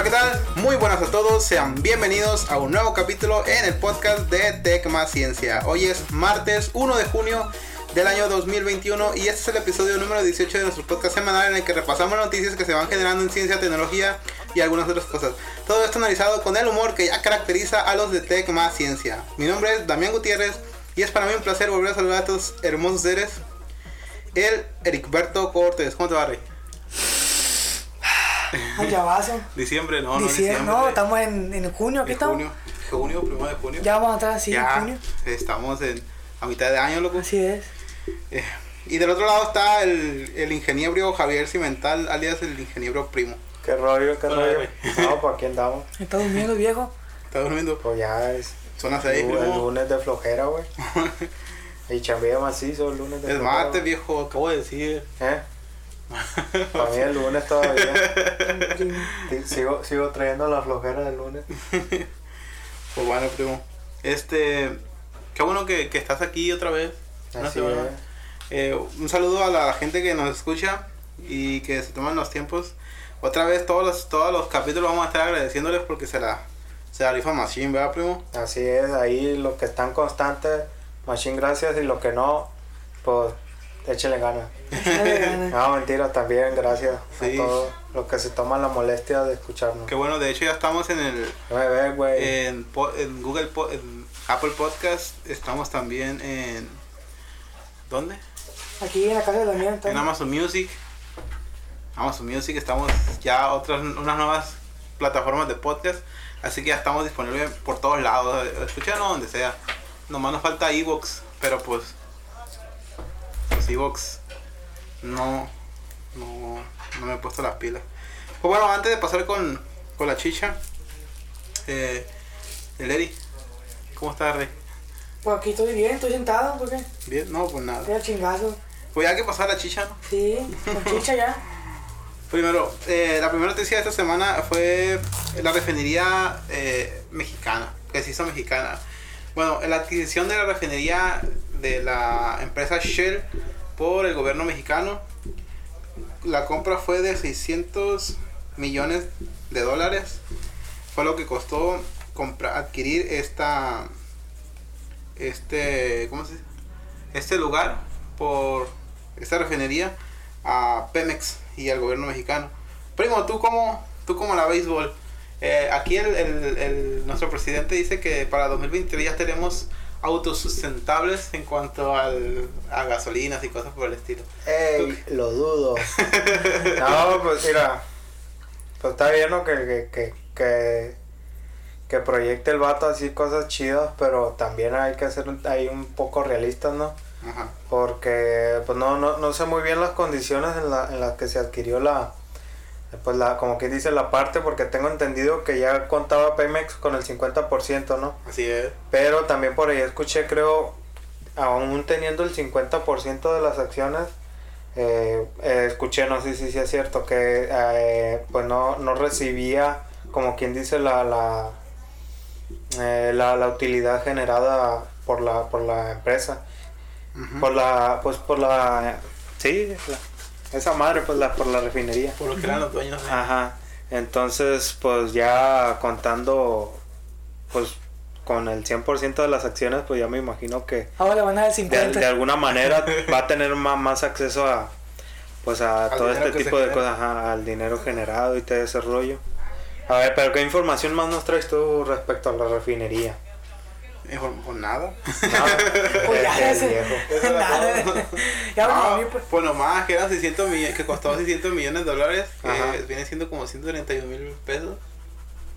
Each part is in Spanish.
Hola, ¿qué tal? Muy buenas a todos, sean bienvenidos a un nuevo capítulo en el podcast de Tech Más Ciencia. Hoy es martes 1 de junio del año 2021 y este es el episodio número 18 de nuestro podcast semanal en el que repasamos noticias que se van generando en ciencia, tecnología y algunas otras cosas. Todo esto analizado con el humor que ya caracteriza a los de Tech Más Ciencia. Mi nombre es Damián Gutiérrez y es para mí un placer volver a saludar a estos hermosos seres. El Ericberto Cortés, ¿cómo te va, Rey? Ya vaso. Diciembre, no, no, Diciembre, diciembre. no, estamos en, en junio, ¿qué En estamos? junio, junio, primero de junio. Ya vamos atrás, sí, Ya, en junio. estamos en, a mitad de año, loco. Así es. Eh, y del otro lado está el, el ingeniero Javier Cimental, alias el ingeniero primo. ¿Qué rollo, qué Hola, rollo? güey. No, pues aquí andamos. ¿Está durmiendo, viejo? ¿Está durmiendo? Pues ya es Son las el, seis, el primo. lunes de flojera, güey. Y chambea macizo el lunes de Es flojera. martes, viejo, acabo de decir. ¿Eh? Para mí el lunes todavía. Sigo, sigo trayendo la flojera del lunes. Pues bueno, primo. Este, qué bueno que, que estás aquí otra vez. Una Así semana. es. Eh, un saludo a la gente que nos escucha y que se toman los tiempos. Otra vez todos los, todos los capítulos vamos a estar agradeciéndoles porque se la, se la rifa Machine, ¿verdad, primo? Así es, ahí los que están constantes, machine gracias, y los que no, pues échenle ganas. No, mentira, también gracias Sí. a todos los que se toman la molestia de escucharnos. Que bueno, de hecho ya estamos en el güey. en, Google en Apple Podcast, estamos también en ¿dónde? Aquí en la casa de Damián. En. Amazon Music. Amazon Music estamos ya otras unas nuevas plataformas de podcast, así que ya estamos disponibles por todos lados. Escúchanos donde sea. Nomás nos falta Evox, pero pues pues Evox no no no me he puesto las pilas. Pues bueno, antes de pasar con, con la chicha, eh, el Eri, ¿cómo estás, Rey? Pues aquí estoy bien, estoy sentado, ¿por qué? Bien, no, pues nada. Al chingazo. Pues ya hay que pasar la chicha, ¿no? Sí, con chicha ya. Primero, eh, la primera noticia de esta semana fue la refinería eh, mexicana, que se hizo mexicana. Bueno, la adquisición de la refinería de la empresa Shell por el gobierno mexicano. La compra fue de 600 millones de dólares. Fue lo que costó comprar, adquirir esta, este, ¿cómo se dice? Este lugar por esta refinería a Pemex y al gobierno mexicano. Primo, ¿tú cómo, tú cómo la béisbol? Eh, aquí el, el- nuestro presidente dice que para 2023 ya tenemos autos sustentables en cuanto al, a gasolinas y cosas por el estilo. Ey, lo dudo. No, pues mira, pues está bien ¿no? que, que, que, que, que proyecte el vato así cosas chidas, pero también hay que ser un- ahí un poco realistas, ¿no? Ajá. Porque pues no, no, no sé muy bien las condiciones en, la, en las que se adquirió la, pues la, como que dice la parte, porque tengo entendido que ya contaba Pemex con el 50%, ¿no? Así es. Pero también por ahí escuché, creo, aún teniendo el 50% de las acciones, eh, eh, escuché, no sé si sí es cierto, que eh, pues no, no recibía, como quien dice, la, la, la, la utilidad generada por la, por la empresa. Por la, pues por la, sí, la- esa madre, pues la, por la refinería. Por lo que eran los dueños de... Ajá. Entonces, pues ya contando, pues con el 100% de las acciones, pues ya me imagino que Ahora le van a dar el de, 50. de alguna manera va a tener más, más acceso a, pues a Al todo este tipo de genera. cosas, ajá, al dinero generado y todo ese rollo. A ver, pero ¿qué información más nos traes tú respecto a la refinería? Eh, por- por nada. Nada. Pues ya, ese- viejo. Nada. ya No, mí, pues. pues nomás que eran 600 millones, que costó 600 millones de dólares, Ajá. que viene siendo como 131 mil pesos.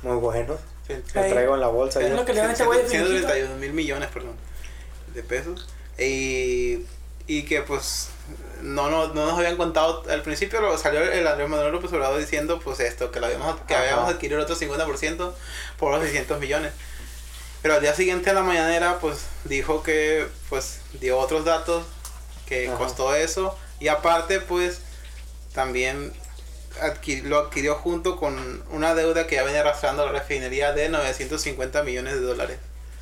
Muy buenos. Sí, Lo traigo en la bolsa. Es ya. lo que le dan a este güey de finiquito. 131 mil millones, perdón, de pesos. Y, y que pues no, no, no nos habían contado, al principio lo- salió el Andrés Manuel López Obrador diciendo pues esto, que, lo habíamos, que Ajá. habíamos adquirido el otro 50% por los 600 millones. Pero al día siguiente a la mañanera pues dijo que pues dio otros datos que Ajá. costó eso y aparte pues también adquiri- lo adquirió junto con una deuda que ya venía arrastrando la refinería de 950 millones de dólares.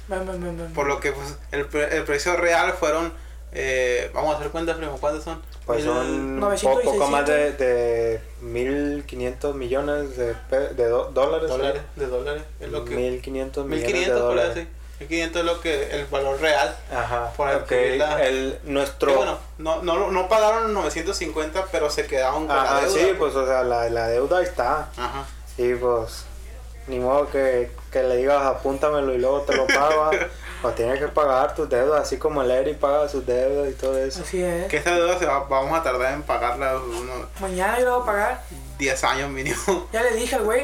Ven, ven, ven. Por lo que pues, el, pre- el precio real fueron Eh, vamos a hacer cuentas, primo. ¿Cuántos son? Pues son un 900 y poco más de, 600. de 1.500 millones de, pe- de do- dólares. dólares. De dólares. Es lo que. 1.500 millones 1500 de por dólares. así. 1500 es lo que. El valor real. Ajá. Por ok, adquirir la- el, nuestro... Bueno, no, no, no pagaron 950, pero se quedaron con la Ajá, deuda. sí, pues o sea, la, la deuda ahí está. Ajá. Y pues, ni modo que, que le digas apúntamelo y luego te lo pago. pues tienes que pagar tus deudas, así como el Eri paga sus deudas y todo eso. Así es. Que esa deuda se va, vamos a tardar en pagarla unos Mañana yo lo voy a pagar. 10 años mínimo. Ya le dije al güey.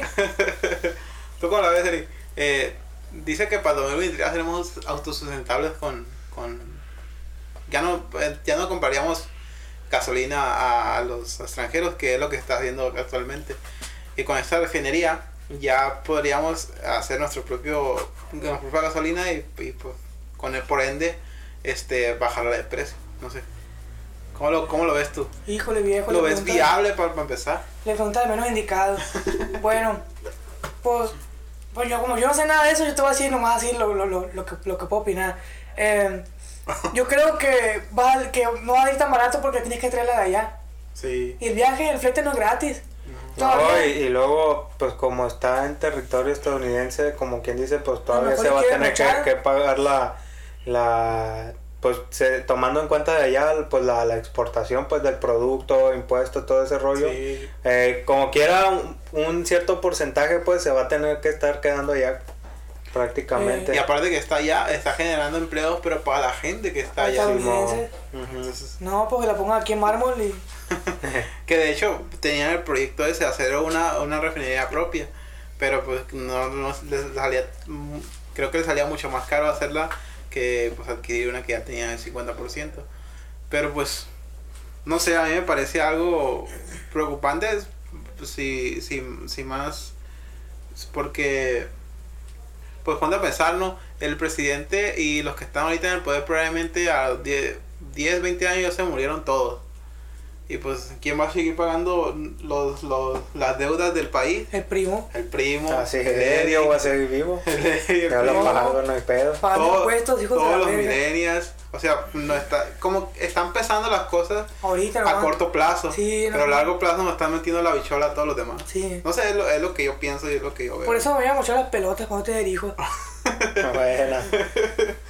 ¿Tú cómo la ves, Eri? Eh, dice que para 2023 seremos autosustentables con, con ya no eh, ya no compraríamos gasolina a, a los extranjeros, que es lo que está haciendo actualmente. Y con esta refinería ya podríamos hacer nuestro propio nuestra propia gasolina y, y, pues, con el por ende este bajarla de precio. No sé. ¿Cómo lo, cómo lo ves tú? Híjole, viejo. ¿Lo ves viable para, para empezar? Le pregunté al menos indicado. bueno, pues, pues yo como yo no sé nada de eso, yo te voy a decir nomás así lo, lo, lo, lo que, lo que puedo opinar. Eh, yo creo que, va, que no va a ir tan barato porque tienes que traerla de allá. Sí. Y el viaje, el flete no es gratis. No, y, y luego, pues como está en territorio estadounidense, como quien dice, pues todavía se va a tener que, que pagar la, la pues se- tomando en cuenta de allá, pues la, la exportación pues del producto, impuestos, todo ese rollo. Sí. Eh, como quiera, un, un cierto porcentaje pues se va a tener que estar quedando allá prácticamente. Y aparte que está allá, está generando empleos, pero para la gente que está allá. estadounidenses. Ujú. Entonces, No, porque la pongan aquí en mármol y... que de hecho tenían el proyecto ese hacer una, una refinería propia, pero pues no, no les salía, mm, creo que les salía mucho más caro hacerla que pues adquirir una que ya tenía el 50%. Pero pues, no sé, a mí me parece algo preocupante, pues, si, si, si más, porque, pues cuando a pensar, ¿no? El presidente y los que están ahorita en el poder probablemente a 10, 10 20 años ya se murieron todos. Y pues, ¿quién va a seguir pagando los, los, las deudas del país? El primo. El primo. Así el es, Eddie, yo voy a seguir vivo. el el lo primo, pago, no hay pedo. Pagando todo- impuestos, hijos de todos los millennials. O sea, no está, como están empezando las cosas Ahorita, a corto plazo. Sí, pero a largo plazo nos están metiendo la bichola a todos los demás. Sí. No sé, es lo, es lo que yo pienso y es lo que yo veo. Por eso me voy a mochar las pelotas cuando te dirijo. Buena.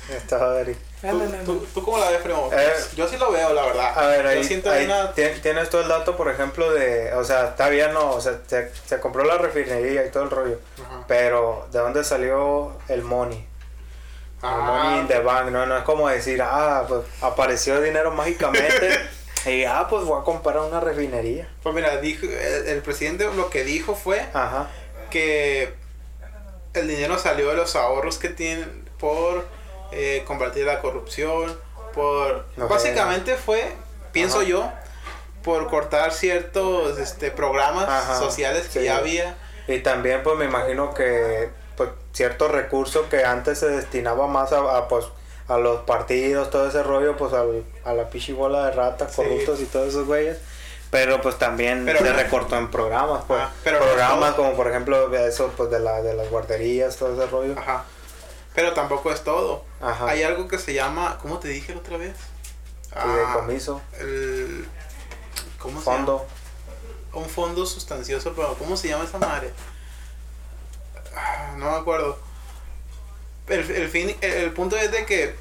Está. ¿Tú, tú, tú cómo la ves, primo? Eh, yo sí lo veo, la verdad. A ver, ahí, yo siento ahí una... ti- tienes todo el dato, por ejemplo, de, o sea, está bien, no, o sea, se, se compró la refinería y todo el rollo, Ajá. pero ¿de dónde salió el money? El money Ah, in the bank, no, no es como decir, ah, pues apareció dinero mágicamente y, ah, pues voy a comprar una refinería. pues mira, dijo, el, el presidente lo que dijo fue Ajá, que el dinero salió de los ahorros que tienen por eh, combatir la corrupción, por... Básicamente fue, pienso Ajá. yo, por cortar ciertos este, programas Ajá, sociales que sí. ya había. y también pues me imagino que, pues, ciertos recursos que antes se destinaba más a, a, pues, a los partidos, todo ese rollo, pues al- a la pichibola de ratas, Sí. corruptos y todos esos güeyes. Pero pues también Pero se recortó en programas, pues. Ah, pero programas como por ejemplo eso pues de la de las guarderías, todo ese rollo. Ajá. Pero tampoco es todo. Ajá. Hay algo que se llama, ¿cómo te dije la otra vez? Ah, Fideicomiso, el ¿cómo se fondo. llama? Un fondo sustancioso, pero ¿cómo se llama esa madre? Ah, No me acuerdo. El, el fin, el, el punto es de que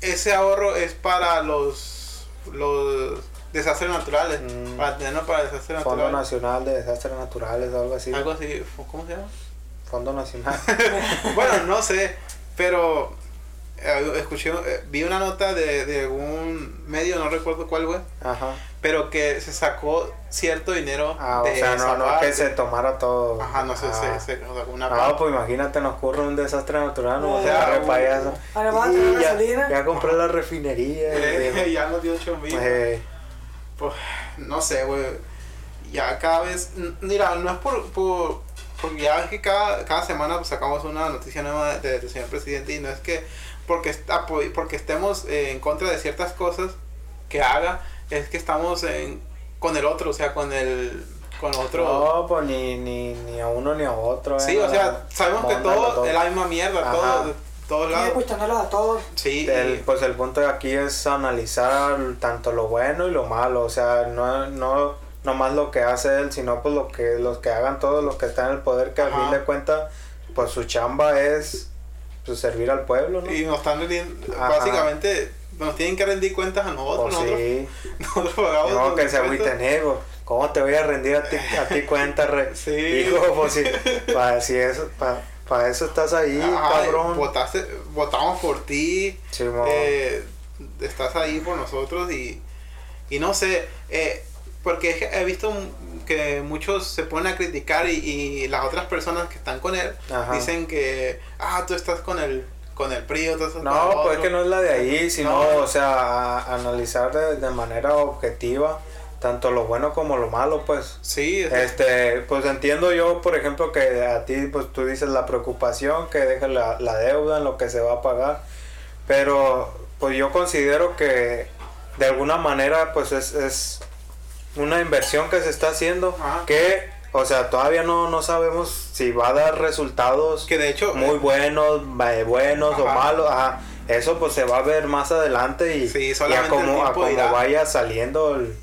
ese ahorro es para los los desastres naturales, Mm. para tenerlo para desastres Fondo naturales. Nacional de Desastres Naturales, algo así. Algo así, ¿cómo se llama? Fondo Nacional. bueno, no sé, pero escuché, eh, vi una nota de, de un medio, no recuerdo cuál fue, Ajá. pero que se sacó cierto dinero Ah, de o sea, esa no, no es que se tomara todo. Ajá, no sé, Ah. se, se sacó una No, parte. pues imagínate, nos ocurre un desastre natural, no O se sea, un- payaso. Ahora van a Y ya, gasolina. ya compré la refinería. Eh, y- ya nos dio 8 mil. eh, Pues, no sé, güey. Ya cada vez. Mira, no es por. por porque ya es que cada, cada semana pues, sacamos una noticia nueva de- del señor presidente y no es que porque, está, porque estemos eh, en contra de ciertas cosas que haga, es que estamos en, con el otro, o sea, con el con otro. No, pues ni, ni, ni a uno ni a otro. sí, eh, o sea, sabemos que todo es la misma mierda, Ajá. todo, todos lados. a todos. Sí, El, y- pues el punto de aquí es analizar tanto lo bueno y lo malo, o sea, no, no nomás lo que hace él, sino pues lo que los que hagan todos los que están en el poder, que al Ajá. fin de cuentas, pues su chamba es pues, servir al pueblo, ¿no? y nos están rendiendo, básicamente nos tienen que rendir cuentas a nosotros. Pues nosotros, sí, nosotros pagamos no, que se agüiten, pues, ¿cómo te voy a rendir a ti, a ti cuenta, re? Sí. Hijo, pues si, para si eso, para eso estás ahí, Ajá, cabrón. votaste, votamos por ti, eh, estás ahí por nosotros y, y no sé, eh, porque he visto que muchos se ponen a criticar y, y las otras personas que están con él Ajá. dicen que, ah, tú estás con el, con el PRI, o tú estás con el No, pues es otro". que no es la de ahí, sino, No. o sea, a- analizar de, de manera objetiva tanto lo bueno como lo malo, pues. Sí, es- Este, pues entiendo yo, por ejemplo, que a ti, pues tú dices la preocupación, que dejes la, la deuda en lo que se va a pagar, pero pues yo considero que de alguna manera, pues es, es una inversión que se está haciendo, Ajá. que, o sea, todavía no, no sabemos si va a dar resultados que de hecho, muy eh, buenos, eh, buenos o malos, ajá. Eso pues se va a ver más adelante y, Sí, y a como, a como vaya saliendo el,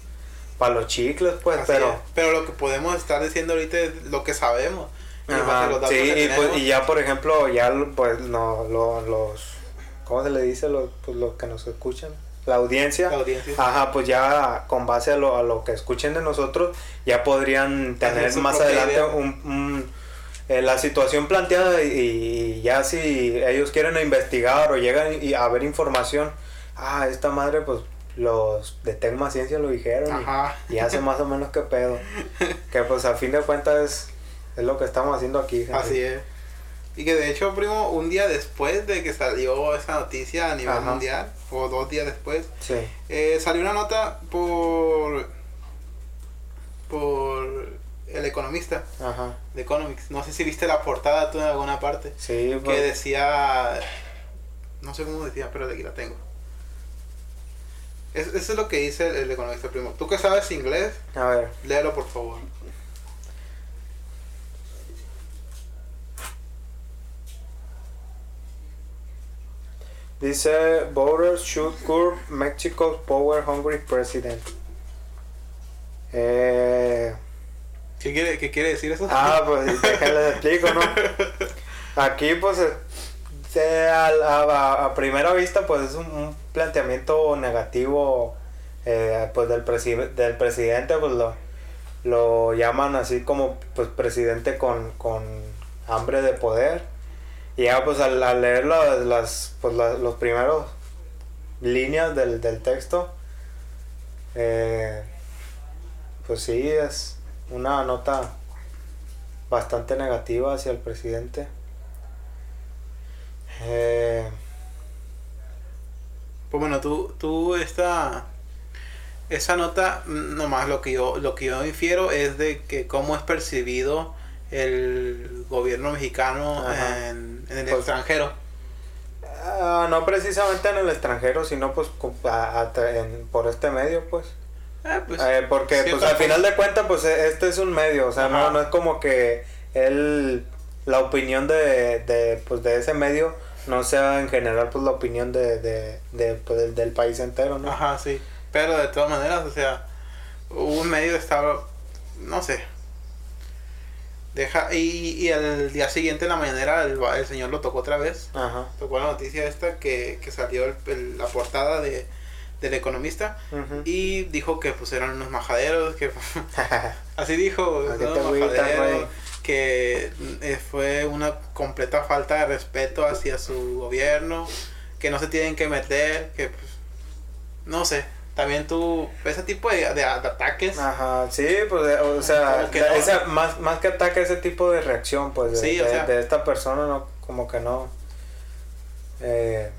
para los chicles, pues, así pero... es. pero lo que podemos estar diciendo ahorita es lo que sabemos. Y en base a Ajá, los datos sí, que y, pues, y ya por ejemplo, ya pues no, lo- los, ¿cómo se le dice? Los, pues, los que nos escuchan, la audiencia. La audiencia. Ajá, pues ya con base a lo, a lo que escuchen de nosotros, ya podrían tener más adelante idea. un, un- eh, la situación planteada y, y ya si ellos quieren investigar o llegan y a ver información, ah, esta madre pues los de Tecma Ciencia lo dijeron y- Ajá. y, hace más o menos qué pedo. Que pues a fin de cuentas es, es lo que estamos haciendo aquí. gente. Así es. Y que de hecho, primo, un día después de que salió esa noticia a nivel Ajá. mundial, o dos días después, Sí. eh, salió una nota por por el economista Ajá. de Economics. No sé si viste la portada tú en alguna parte. Sí, Que pues, decía. No sé cómo decía, pero aquí la tengo. Es- eso es lo que dice el, el economista, primo. Tú que sabes inglés, a ver. léelo por favor. Dice, voters should curb Mexico's power hungry president. Eh, ¿Qué quiere, qué quiere decir eso? ah, pues déjenles explico, ¿no? Aquí, pues, eh, a, a- a primera vista, pues es un, un planteamiento negativo, eh, pues del, presi- del presidente, pues lo, lo llaman así como, pues, presidente con, con hambre de poder. Y ya, pues, al, al leer las, las, pues, la- los primeros líneas del, del texto, eh, pues sí, es una nota bastante negativa hacia el presidente. Eh, Pues bueno, tú, tú esta, esa nota, nomás lo que yo, lo que yo infiero es de que cómo es percibido el gobierno mexicano en, en el Pues- extranjero. ah, no precisamente en el extranjero, sino pues co- a- a tra- en- por este medio, pues. Eh, pues, Eh, porque pues al final de cuentas, pues e- este es un medio, o sea, no, Ajá. no es como que él, la opinión de, de, pues, de ese medio no sea en general pues la opinión de, de, de, pues, del, del país entero, ¿no? Ajá, sí. Pero de todas maneras, o sea, un medio estaba, no sé. Deja, y, y el día siguiente en la mañanera el, el señor lo tocó otra vez. Ajá. Tocó la noticia esta que, que salió el- el- la portada de, del economista. Y dijo que pues eran unos majaderos, que así dijo, ¿A qué "Son te unos agüitas, majaderos", que eh, fue una completa falta de respeto hacia su gobierno, que no se tienen que meter, que pues, no sé, también tú, ese tipo de, de- de ataques, Ajá, sí, pues, eh, o sea, Como que la- no. esa, más, más que ataque ese tipo de reacción, pues, de, Sí, o de- sea. de esta persona, no, como que no, eh,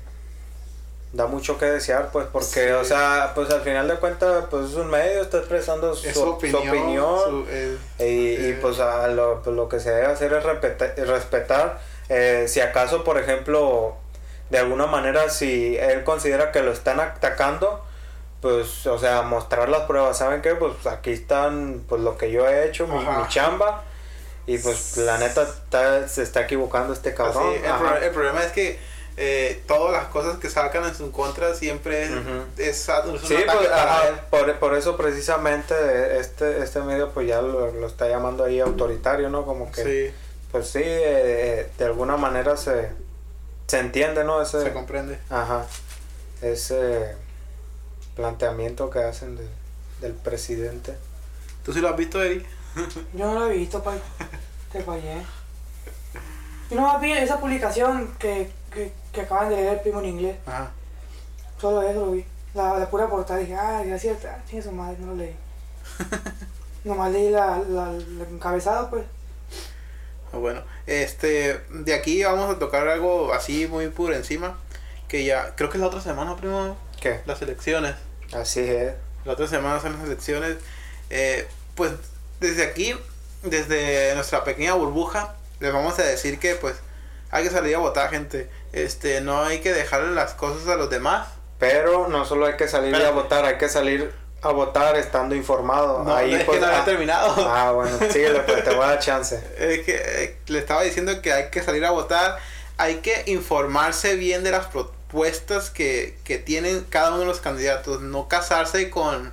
da mucho que desear, pues, porque, Sí. o sea, pues, al final de cuentas, pues, es un medio, está expresando su, es su su opinión, su- eh, y, y, eh, pues, a lo, pues, lo que se debe hacer es respeta- respetar, eh, si acaso, por ejemplo, de alguna manera, si él considera que lo están atacando, pues, o sea, mostrar las pruebas, ¿saben qué? Pues aquí están, pues, lo que yo he hecho, mi, mi chamba, y pues, la neta, está- se está equivocando este cabrón. el, Ajá. pro- el problema es que eh, todas las cosas que sacan en su contra siempre es, es un Sí, pues, ajá, por, por eso precisamente este, este medio pues ya lo, lo está llamando ahí autoritario, ¿no? Como que, Sí, pues sí, eh, de alguna manera se, se entiende, ¿no? Ese, se comprende. ajá, ese planteamiento que hacen de- del presidente. ¿Tú sí lo has visto, Eri? Yo no lo he visto, pa. Te fallé. Yo no vi esa publicación que, que, que acaban de leer el primo en inglés. Ajá. Solo eso lo vi. La, la pura portada dije, ah, gracias, ah, chingue su madre, no lo leí. Nomás leí la, la, la encabezada, pues. Ah, Bueno, este, de aquí vamos a tocar algo así muy por encima, que ya, creo que es la otra semana, primo, ¿Qué? las elecciones. Así es. La otra semana son las elecciones. Eh, pues desde aquí, desde nuestra pequeña burbuja, les vamos a decir que pues hay que salir a votar, gente. Este, no hay que dejarle las cosas a los demás. Pero no solo hay que salir a votar, hay que salir a votar estando informado. No, Ahí es pues, que no ah, terminado. Ah, bueno, síguele, pues te voy a dar chance. Es que eh, le estaba diciendo que hay que salir a votar, hay que informarse bien de las propuestas que, que tienen cada uno de los candidatos, no casarse con,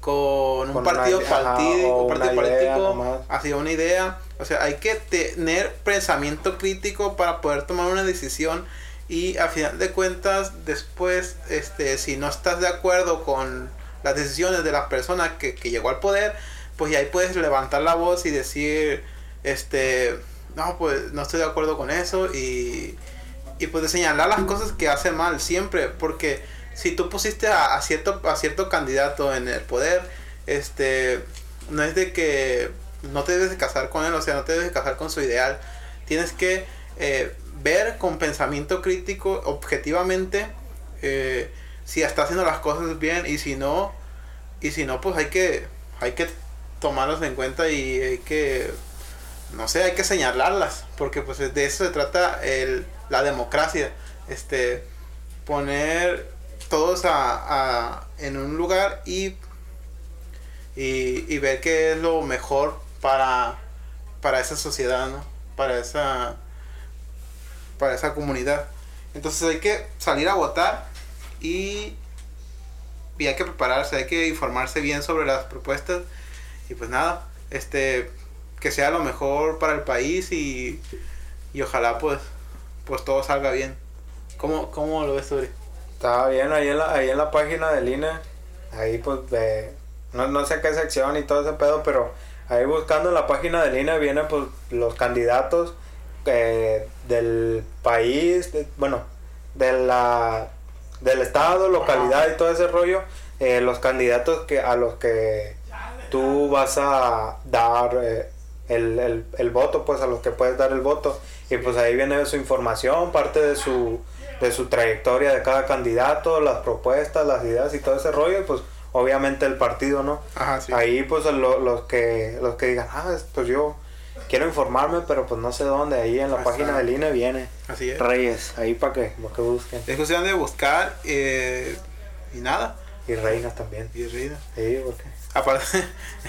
con un Con partido una- ajá, partido, o un partido político, así una idea, o sea, hay que tener pensamiento crítico para poder tomar una decisión y a final de cuentas después, este, si no estás de acuerdo con las decisiones de la persona que, que llegó al poder, pues ya ahí puedes levantar la voz y decir, este, no, pues no estoy de acuerdo con eso y, y pues de señalar las cosas que hace mal siempre, porque si tú pusiste a, cierto, a cierto candidato en el poder, este, no es de que no te debes de casar con él, o sea, no te debes de casar con su ideal, tienes que eh, ver con pensamiento crítico, objetivamente, eh, si está haciendo las cosas bien y si no, y si no, pues hay que, hay que tomarlos en cuenta y hay que, no sé, hay que señalarlas, porque pues de eso se trata el, la democracia, este, poner todos a, a- en un lugar y, y, y ver qué es lo mejor para, para esa sociedad, ¿no? Para esa, para esa comunidad. Entonces hay que salir a votar y, y hay que prepararse, hay que informarse bien sobre las propuestas y pues nada, este que sea lo mejor para el país y, y ojalá pues pues todo salga bien. ¿Cómo, cómo lo ves, Uri? Estaba bien ahí en la, ahí en la página del INE. Ahí pues de, no, no sé qué sección y todo ese pedo, pero ahí buscando en la página del INE vienen pues los candidatos eh, del país, bueno, de la, del estado, localidad y todo ese rollo, eh, los candidatos que a los que tú vas a dar eh, el, el, el voto, pues a los que puedes dar el voto. Y pues ahí viene su información, parte de su, de su trayectoria de cada candidato, las propuestas, las ideas y todo ese rollo. Y pues obviamente el partido, ¿no? Ajá, sí. Ahí pues lo- los, que, los que digan, ah, pues yo quiero informarme, pero pues no sé dónde. Ahí en la página del INE viene. Así es. Reyes, ahí para que, pa' que busquen. Es cuestión de buscar eh, y nada. Y reinas también. Y reina. Sí, porque... Aparte,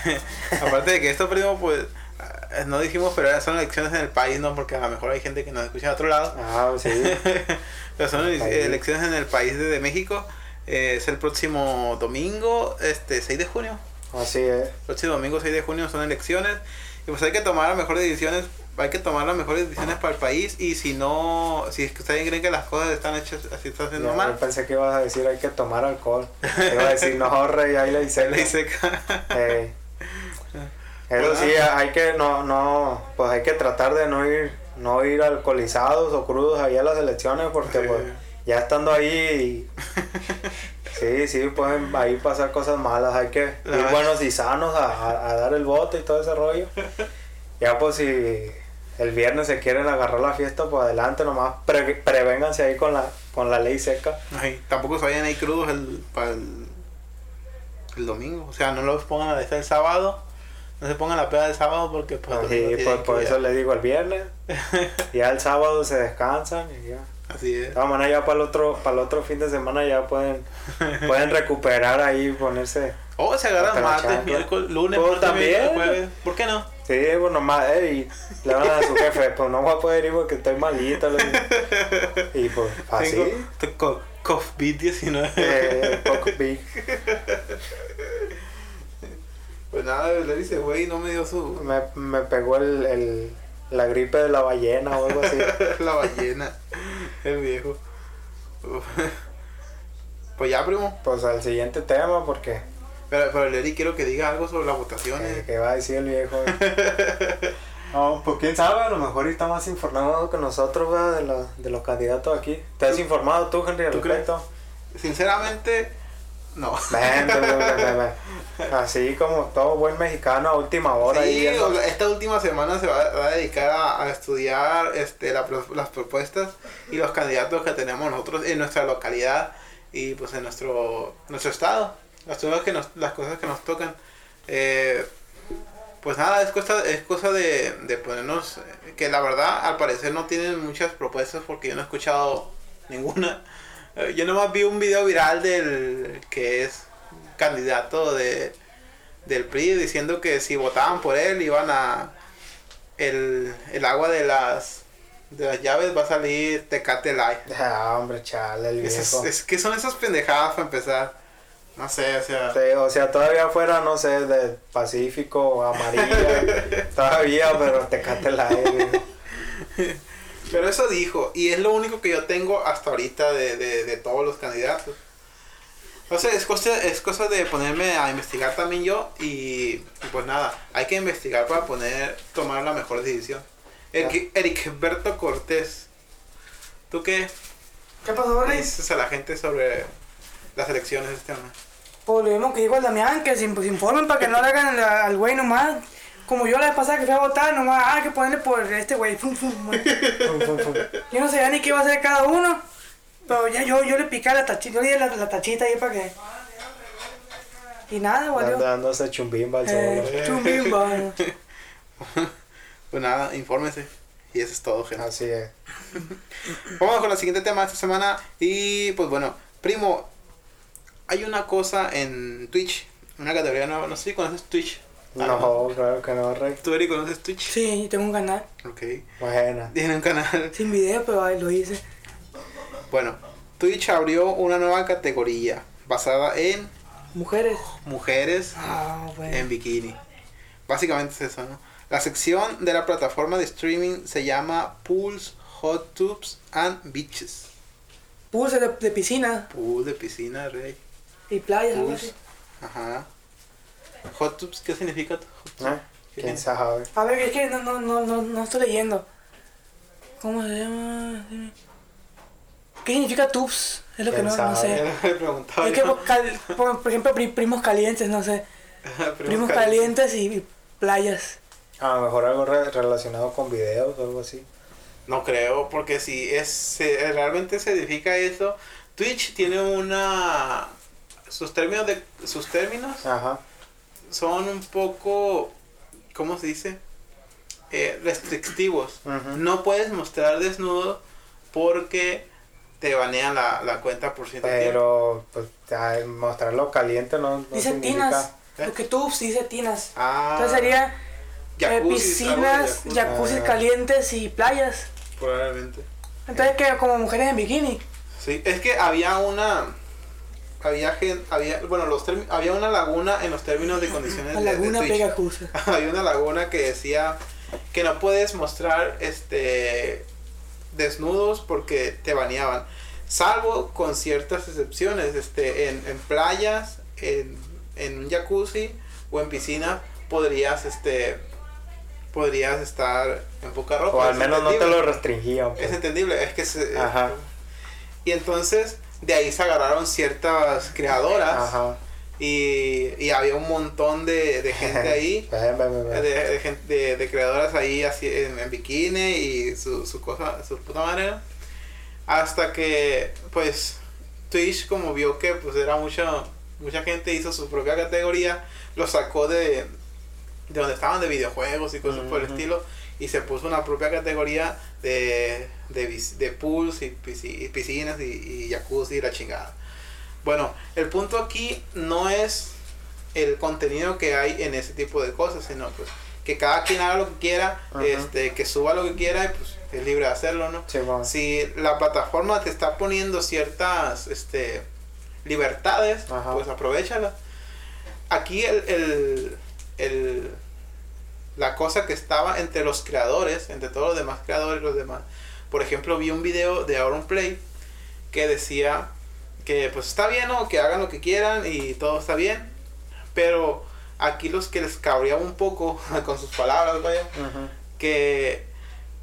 aparte de que esto, primo, pues no dijimos, pero son elecciones en el país, ¿no? Porque a lo mejor hay gente que nos escucha en otro lado. Ah, sí. Pero son elecciones en el país de, de México. Eh, es el próximo domingo, este 6 de junio. Así es. próximo domingo 6 de junio son elecciones. Y pues hay que tomar las mejores decisiones. Hay que tomar las mejores decisiones para el país. Y si no, si es que ustedes creen que las cosas están hechas así, están haciendo mal. Yo pensé que ibas a decir hay que tomar alcohol. Iba a decir no, rey, ahí le hice. Ley seca. Eso sí, hay que no, no, pues hay que tratar de no ir, no ir alcoholizados o crudos ahí a las elecciones porque Sí. pues ya estando ahí, sí, sí, pueden ahí pasar cosas malas. Hay que La ir buenos y sanos a, a- a dar el voto y todo ese rollo. Ya pues si el viernes se quieren agarrar la fiesta, pues adelante nomás, pre, prevénganse ahí con la, con la ley seca. Ay, tampoco se vayan ahí crudos el, para el, el domingo. O sea, no los pongan a la el sábado. No se pongan la peda del sábado porque pues, el Así, tienen por que eso ir. le digo el viernes. ya el sábado se descansan y ya. Así es. Todas maneras ya para el otro, para el otro fin de semana ya pueden, pueden recuperar ahí, ponerse, Oh, se agarran martes, miércoles, lunes, Pues también. jueves. ¿Por qué no? Sí, pues nomás, eh, y le van a su jefe, pues no voy a poder ir porque estoy malito. Y pues, así. Tengo te- co- COVID-19. Eh, big. Pues nada, le dice, güey, no me dio su. Me, me pegó el, el, la gripe de la ballena o algo así. la ballena. El viejo. Pues ya, primo. Pues al siguiente tema, porque Pero, pero Leri, quiero que diga algo sobre las eh, votaciones. ¿qué va a decir el viejo? No, pues quién sabe, a lo mejor está más informado que nosotros, ¿verdad? De, la- de los candidatos aquí. ¿Te has informado tú, Henry, al ¿Tú crees? respecto? Sinceramente, no. Así como todo buen mexicano a última hora. Sí, viendo- esta última semana se va, va a dedicar a, a estudiar este, la las propuestas y los candidatos que tenemos nosotros en nuestra localidad y pues en nuestro, nuestro estado. Las cosas que nos, las cosas que nos tocan. Eh, pues nada, es cosa, es cosa de, de ponernos, que la verdad al parecer no tienen muchas propuestas porque yo no he escuchado ninguna. Eh, Yo nomás vi un video viral del que es candidato de, del PRI diciendo que si votaban por él iban a el, el agua de las de las llaves va a salir Tecate Light. Ah, hombre, chale, el Es, viejo. es que son esas pendejadas para empezar. No sé, o sea. Sí, o sea, todavía fuera, no sé, del Pacífico, amarilla, todavía, pero te cate la aire. Pero eso dijo, y es lo único que yo tengo hasta ahorita de, de, de todos los candidatos. O sea, es cosa, es cosa de ponerme a investigar también yo y, y pues nada, hay que investigar para poner, tomar la mejor decisión. Eric, Ericberto Cortés, ¿tú qué ¿Qué pasó, dices a la gente sobre las elecciones de este año? Pues lo mismo que dijo el Damián, que se, pues, informen para que no le hagan al- al güey nomás. Como yo la vez pasada que fui a votar, nomás, ah, hay que ponerle por este güey. fum, fum, güey. Fum, fum, fum. Yo no sabía ni qué iba a hacer cada uno. Pero ya yo, yo le piqué la tachita, yo le di la, la tachita ahí para que. Y nada, Anda valió. dándose chumbimba al solo. Eh, chumbimba. Pues nada, infórmese. Y eso es todo, gente. Así es. Vamos con el siguiente tema de esta semana. Y pues bueno, primo, hay una cosa en Twitch, una categoría nueva. No sé si conoces Twitch. No, claro que no, Rey. ¿Tú, Eric, conoces Twitch? Sí, yo tengo un canal. Ok. Buena. Tiene un canal. Sin video, pero ahí lo hice. Bueno, Twitch abrió una nueva categoría basada en Mujeres. mujeres Ah, bueno. en bikini. Básicamente es eso, ¿no? La sección de la plataforma de streaming se llama Pools, Hot Tubs and Beaches. Puse de, de piscina Pool de piscina, rey. y playas, Pools. así. Ajá. Hot Tubs, ¿qué significa? hot tubs? ¿Eh? ¿Quién sabe? A ver, es que no, no, no, no, no estoy leyendo. ¿Cómo se llama? ¿Qué significa tubs? Es lo que ¿Quién no, no sé. Es que, por, cal- por- por ejemplo, pri- primos calientes, no sé. Primos calientes. calientes y, y playas. A lo mejor algo re- relacionado con videos o algo así. No creo, porque si es se- realmente se edifica eso, Twitch tiene una sus términos de sus términos Ajá. Son un poco ¿cómo se dice? Eh, restrictivos. No puedes mostrar desnudo porque te banean la, la cuenta por cierto tiempo. Pero, pues, ay, mostrarlo caliente no, no dice significa... tinas. ¿Eh? Lo que tubs dice tinas. Ah, Entonces sería eh, piscinas, jacuzzi, jacuzzis Ah. calientes y playas. probablemente. Entonces que como mujeres en bikini. Sí, es que había una había gen- había bueno los termi- había una laguna en los términos de condiciones La de- de laguna Twitch. pegajosa. había una laguna que decía que no puedes mostrar este desnudos porque te baneaban salvo con ciertas excepciones este en, en playas en, en un jacuzzi o en piscina podrías este podrías estar en poca ropa O al menos no te lo restringían. pues. es entendible es que se, Ajá. y entonces de ahí se agarraron ciertas creadoras Ajá. y, y había un montón de, de gente ahí de, de, creadoras ahí así en, en bikini y su, su cosa, su puta madre. Hasta que, pues, Twitch como vio que pues era mucha, mucha gente hizo su propia categoría, lo sacó de, de donde estaban de videojuegos y cosas por el estilo y se puso una propia categoría de, de, de pools y, pisci- y piscinas y, y jacuzzi y la chingada. Bueno, el punto aquí no es el contenido que hay en ese tipo de cosas, sino pues que cada quien haga lo que quiera, Ajá. este, que suba lo que quiera y pues es libre de hacerlo, ¿no? Sí, bueno. Si la plataforma te está poniendo ciertas este, libertades, pues aprovechalas. Aquí el, el, el- la cosa que estaba entre los creadores, entre todos los demás creadores y los demás. Por ejemplo, vi un video de Auron Play que decía que pues está bien, ¿no? Que hagan lo que quieran y todo está bien. Pero aquí los que les cabreaba un poco con sus palabras, vaya, que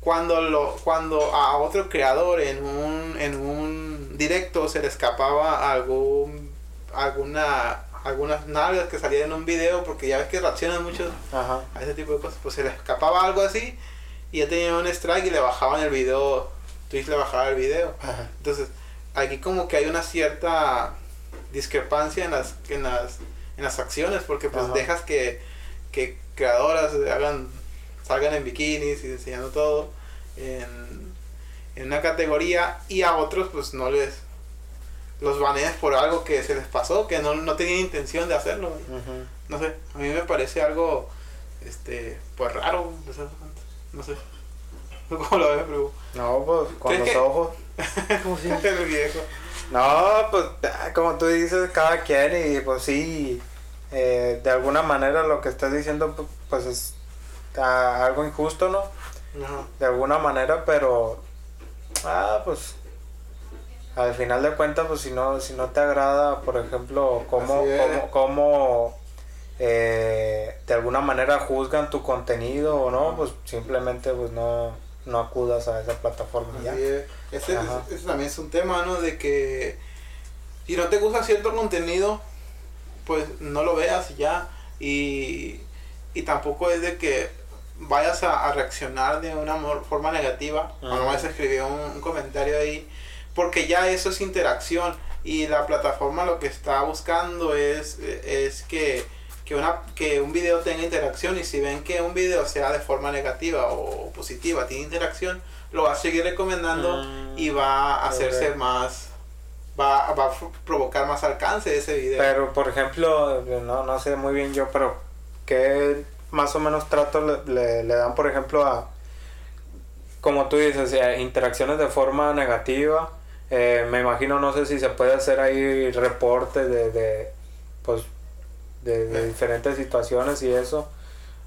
cuando lo cuando a otro creador en un en un directo se le escapaba algún alguna algunas nalgas que salían en un video porque ya ves que reaccionan mucho Ajá. a ese tipo de cosas pues se le escapaba algo así y ya tenía un strike y le bajaban el video Twitch le bajaba el video Ajá. entonces aquí como que hay una cierta discrepancia en las en las en las acciones porque pues Ajá. dejas que que creadoras hagan salgan en bikinis y enseñando todo en, en una categoría y a otros pues no les los baneas por algo que se les pasó que no, no tenían intención de hacerlo no sé a mí me parece algo este pues raro no sé ¿Cómo lo ves, Primo? No, pues con ¿Crees los que- ojos. Como si- El viejo. No, pues ah, como tú dices, cada quien y pues sí, eh, de alguna manera lo que estás diciendo pu- pues es ah, algo injusto, ¿no? Ajá. De alguna manera, pero ah, pues al final de cuentas, pues si no, si no te agrada, por ejemplo, cómo, Así cómo, cómo, eh, de alguna manera juzgan tu contenido o no, pues simplemente pues no, no acudas a esa plataforma y ya. Así es. Ese, Ajá. ese- ese también es un tema, ¿no? De que si no te gusta cierto contenido, pues no lo veas ya. Y, y tampoco es de que vayas a, a reaccionar de una forma negativa. O Ajá. nomás escribió un, un comentario ahí. Porque ya eso es interacción. Y la plataforma lo que está buscando es, es que, que, una, que un video tenga interacción. Y si ven que un video sea de forma negativa o positiva, tiene interacción, lo va a seguir recomendando Mm, y va a hacerse más. Va, va a provocar más alcance de ese video. Pero, por ejemplo, no, no sé muy bien yo, pero ¿qué más o menos trato le, le- le dan, por ejemplo, a, como tú dices, eh, interacciones de forma negativa? Eh, me imagino, no sé si se puede hacer ahí reportes de, de pues, de, de diferentes situaciones y eso.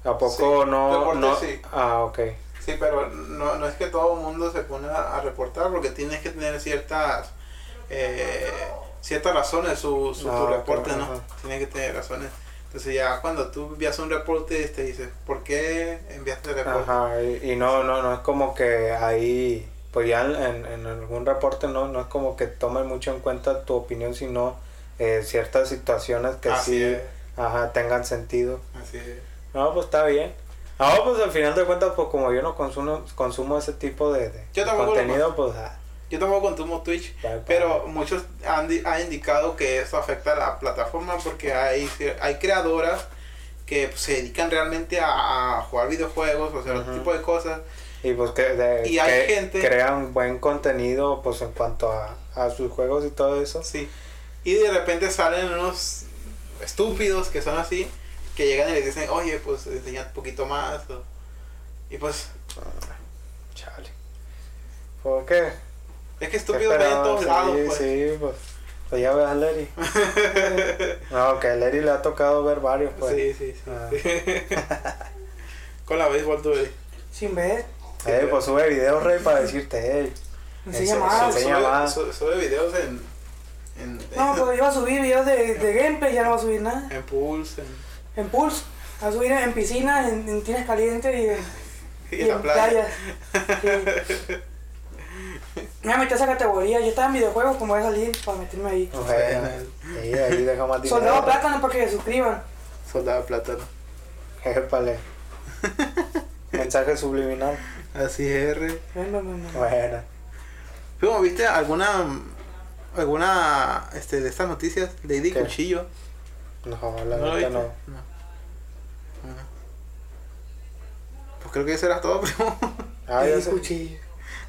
¿A poco Sí, no? reportes no sí. Ah, ok. Sí, pero no, no es que todo el mundo se pone a, a reportar porque tienes que tener ciertas eh, ciertas razones su, su Ah, tu ok, reporte, ¿no? ajá. Tiene que tener razones. Entonces ya cuando tú envías un reporte te dice, ¿por qué enviaste el reporte? Ajá, y, y no, no, no es como que ahí, pues ya en, en- algún reporte no, no es como que tomen mucho en cuenta tu opinión, sino eh, ciertas situaciones que Así sí, es. ajá, tengan sentido. Así es. No, pues está bien. No, pues al final de cuentas, pues como yo no consumo, consumo ese tipo de, Yo contenido, pues ah, Yo tampoco consumo Twitch, pero muchos han, han indicado que esto afecta a la plataforma porque hay, hay creadoras que pues, se dedican realmente a, a jugar videojuegos, o sea, otro tipo de cosas. Y pues que, de- Y hay que gente- crean buen contenido, pues en cuanto a, a sus juegos y todo eso. Sí. Y de repente salen unos estúpidos que son así, que llegan y les dicen, oye, pues enseña un poquito más. o- Y pues, Chale. ¿Por qué? es que estúpidos ven en todos sí, lados. Pues. Sí, pues. Pues ya ves a Larry. no, que a Larry le ha tocado ver varios, pues. Sí, sí, sí. Ah. Con la béisbol tuve. Sin ver. Eh, pues sube videos, Rey, para decirte, hey. Enseña más. enseña sube, más. su- sube videos en, en, No, pues iba a subir videos de, de gameplay, ya no va a subir nada. en Pulse, en, En Pulse, va a subir en piscina, en, en calientes y en, y y en la en playa. playas. Sí. Me voy a esa categoría, yo estaba en videojuegos, como voy a salir para meterme ahí. Bueno, ahí, ahí deja más dinero. Soldado plátano para que se suscriban. Soldado plátano. Épale. Mensaje subliminal. Así es, R. No, no, no, no. Bueno. ¿Cómo viste alguna alguna este de estas noticias? Lady ¿Qué? Cuchillo. No, la ¿No neta no. No. Pues creo que eso era todo, primo. Ah, sé. cuchillo.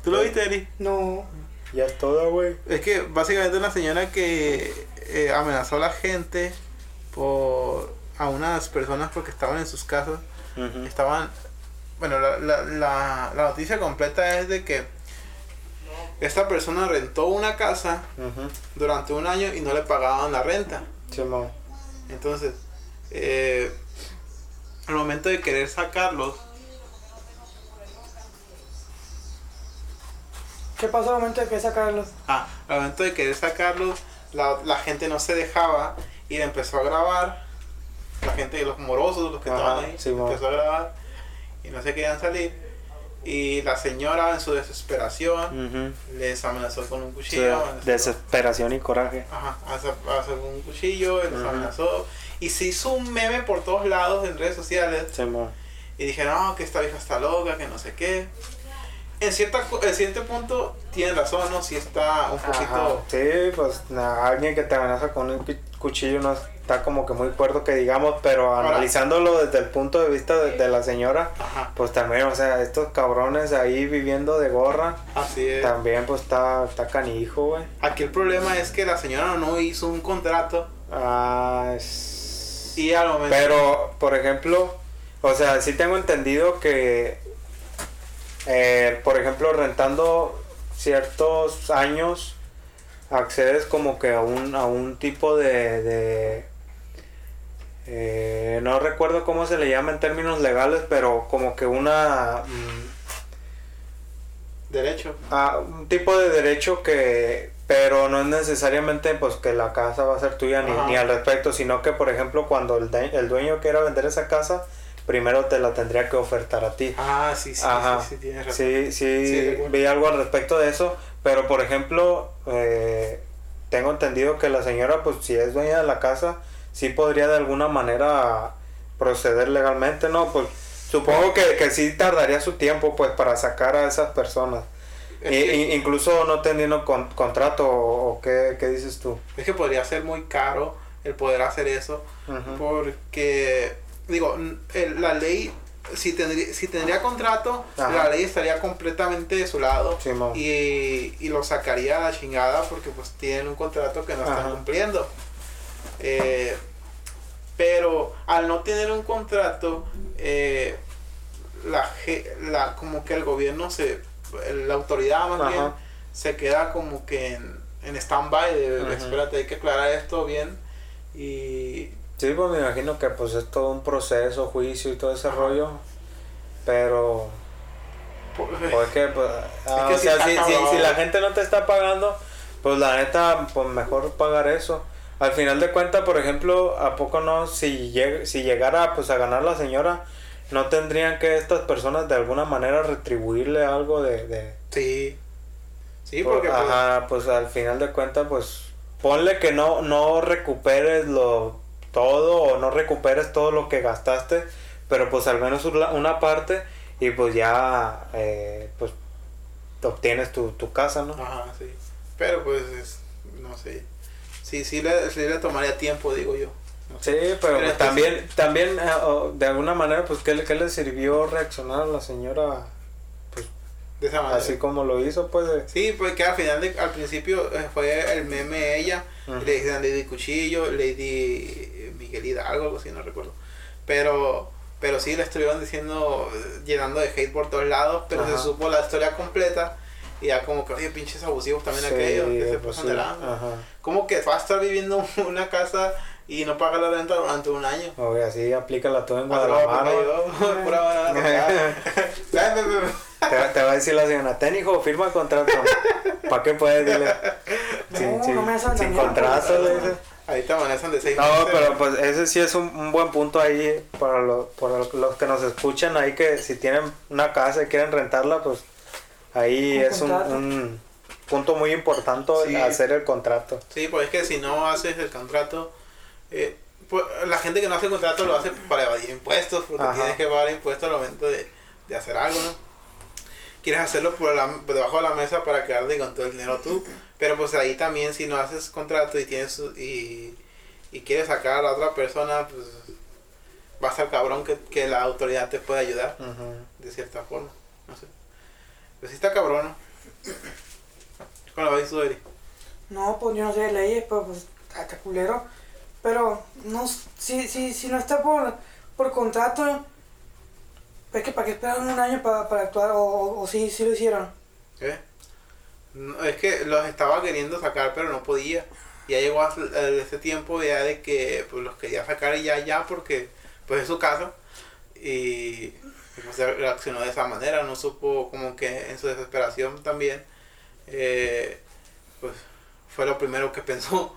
¿Tú lo viste, Eri? No. Ya es todo, güey. Es que básicamente una señora que eh, amenazó a la gente por a unas personas porque estaban en sus casas. Estaban. Bueno, la, la, la, la noticia completa es de que esta persona rentó una casa durante un año y no le pagaban la renta. Simón. Entonces, eh, al momento de querer sacarlos, ¿Qué pasó al momento de que sacarlos? ah, al momento de querer sacarlos, la, la gente no se dejaba y le empezó a grabar. La gente, los morosos, los que Ajá, estaban ahí, Simón. empezó a grabar y no se querían salir. Y la señora, en su desesperación, Ujú. les amenazó con un Sí, cuchillo. amenazó- desesperación y coraje. Ajá, hace, hace un cuchillo, los Ujú. amenazó. Y se hizo un meme por todos lados en redes sociales. Simón. Y dije, no, que esta vieja está loca, que no sé qué. En, cierta, en cierto punto tiene razón, ¿no? Si está un Ajá. poquito... Sí, pues na- alguien que te amenaza con un cu- cuchillo no está como que muy cuerdo que digamos, pero Ahora- analizándolo desde el punto de vista de, de la señora, Ajá, pues también, o sea, estos cabrones ahí viviendo de gorra, así es. también pues está, está canijo, güey. Aquí el problema es que la señora no hizo un contrato Ah, es- y al momento... Pero, por ejemplo, o sea, sí tengo entendido que, eh, por ejemplo, rentando ciertos años, accedes como que a un, a un tipo de... de eh, no recuerdo cómo se le llama en términos legales, pero como que una... mm, Derecho. a un tipo de derecho que pero no es necesariamente pues que la casa va a ser tuya ni, al respecto sino que por ejemplo cuando el, de- el dueño quiera vender esa casa primero te la tendría que ofertar a ti Ah, sí, sí, Ajá. sí, sí, tienes razón. sí sí, Sí, recuerdo. vi algo al respecto de eso pero por ejemplo eh, tengo entendido que la señora pues si es dueña de la casa sí podría de alguna manera proceder legalmente no pues supongo que, que sí tardaría su tiempo pues para sacar a esas personas Es I- que- i- incluso no teniendo con- contrato o, qué, qué dices tú. Es que podría ser muy caro el poder hacer eso. Porque, digo, el- la ley, si tendría, si tendría contrato, Ajá. la ley estaría completamente de su lado. Y, y lo sacaría a la chingada porque pues tienen un contrato que no están cumpliendo. Eh, pero al no tener un contrato, eh, la, la, como que el gobierno se, la autoridad más Ajá. bien, se queda como que en, en stand-by de, Ajá. espérate, hay que aclarar esto bien. Y Sí, pues me imagino que pues es todo un proceso, juicio y todo ese rollo. Pero, pues que, pues, ah, que o sea, si, si, cabrón. si la gente no te está pagando, pues la neta, pues mejor pagar eso. Al final de cuentas, por ejemplo, ¿a poco no? Si, lleg- si llegara pues a ganar la señora, ¿no tendrían que estas personas de alguna manera retribuirle algo de- de, sí, sí, Por- porque pues, ajá, pues al final de cuentas, pues ponle que no, no recuperes lo todo o no recuperes todo lo que gastaste, pero pues al menos una, una parte y pues ya eh, pues obtienes tu, tu casa, ¿no? Ajá, sí. Pero pues, es- no sé. Sí, sí le, sí le tomaría tiempo, digo yo. Sí, pero, pues, también, también eh, de alguna manera, pues ¿qué, le- qué le sirvió reaccionar a la señora De esa manera. así como lo hizo? Pues de- Sí, pues que al final, de- al principio eh, fue el meme ella. Ujú. Le decían Lady Cuchillo, Lady Miguel Hidalgo, algo así, no recuerdo. Pero, pero sí le estuvieron diciendo, eh, llenando de hate por todos lados. Pero Ajá. se supo la historia completa. Y ya como que, oye, pinches abusivos también Sí, aquellos que se pues, pasan de lanza. ajá. ¿Cómo que va a estar viviendo en una casa y no paga la renta durante un año? Oye, así aplícala tú en Guadalajara. Te, te va a decir la señora, ten hijo, firma contrato. ¿Para qué puedes? Dile. No, no me hacen sin contrato, pues. le dices. Ahí te amanecen de seis No, meses. pero pues ese sí es un, un buen punto ahí para, lo- para los que nos escuchan ahí que si tienen una casa y quieren rentarla, pues ahí Un es un, punto muy importante Sí. hacer el contrato. Sí, pues es que si no haces el contrato, eh, pues, la gente que no hace el contrato lo hace para evadir impuestos, porque Ajá. tienes que pagar impuestos al momento de, de hacer algo, ¿no? Quieres hacerlo por, la, por debajo de la mesa para quedarte con todo el dinero tú, pero pues ahí también si no haces contrato y tienes y, y quieres sacar a la otra persona, pues va a ser cabrón que, que la autoridad te pueda ayudar de cierta forma, no sé. Pero sí está cabrón, ¿no? ¿Cómo lo ves tú, Eri? No, pues yo no sé de leyes, pero pues hasta culero. Pero no, si, si, si no está por, por contrato, es que para qué esperaron un año para, para actuar o, o, o sí, sí lo hicieron. ¿Qué? No, es que los estaba queriendo sacar, pero no podía. Ya llegó a ese tiempo ya de que pues, los quería sacar ya, ya, porque pues es su casa. Y pues, reaccionó de esa manera, no supo como que en su desesperación también, eh, pues fue lo primero que pensó.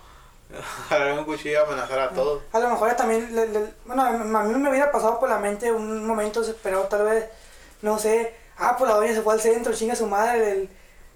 Agarrar un cuchillo y amenazar a todos. A lo mejor también, le- le- bueno, a mí me hubiera pasado por la mente un momento desesperado, tal vez, no sé, ah, pues la doña se fue al centro, chinga su madre,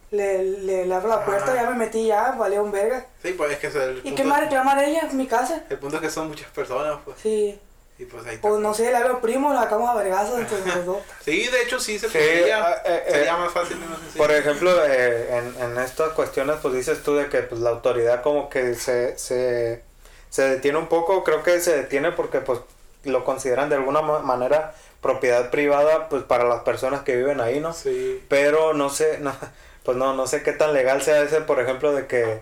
le, le, le, abro la puerta, Ajá. ya me metí ya, valió un verga. Sí, pues es que es el ¿Y punto. qué más reclamar ella? ¿Mi casa? El punto es que son muchas personas, pues. Sí, Y pues ahí está. pues no sé, le abro primo, la sacamos a vergazos entre los dos. Sí, de hecho sí se Sí, podría. ah, eh, sería eh, más fácil y más sencillo. Por ejemplo, eh, en, en estas cuestiones, pues dices tú de que pues, la autoridad como que se, se, se detiene un poco, creo que se detiene porque pues lo consideran de alguna ma- manera propiedad privada pues para las personas que viven ahí, ¿no? Sí. Pero no sé, no, pues no, no sé qué tan legal sea ese, por ejemplo, de que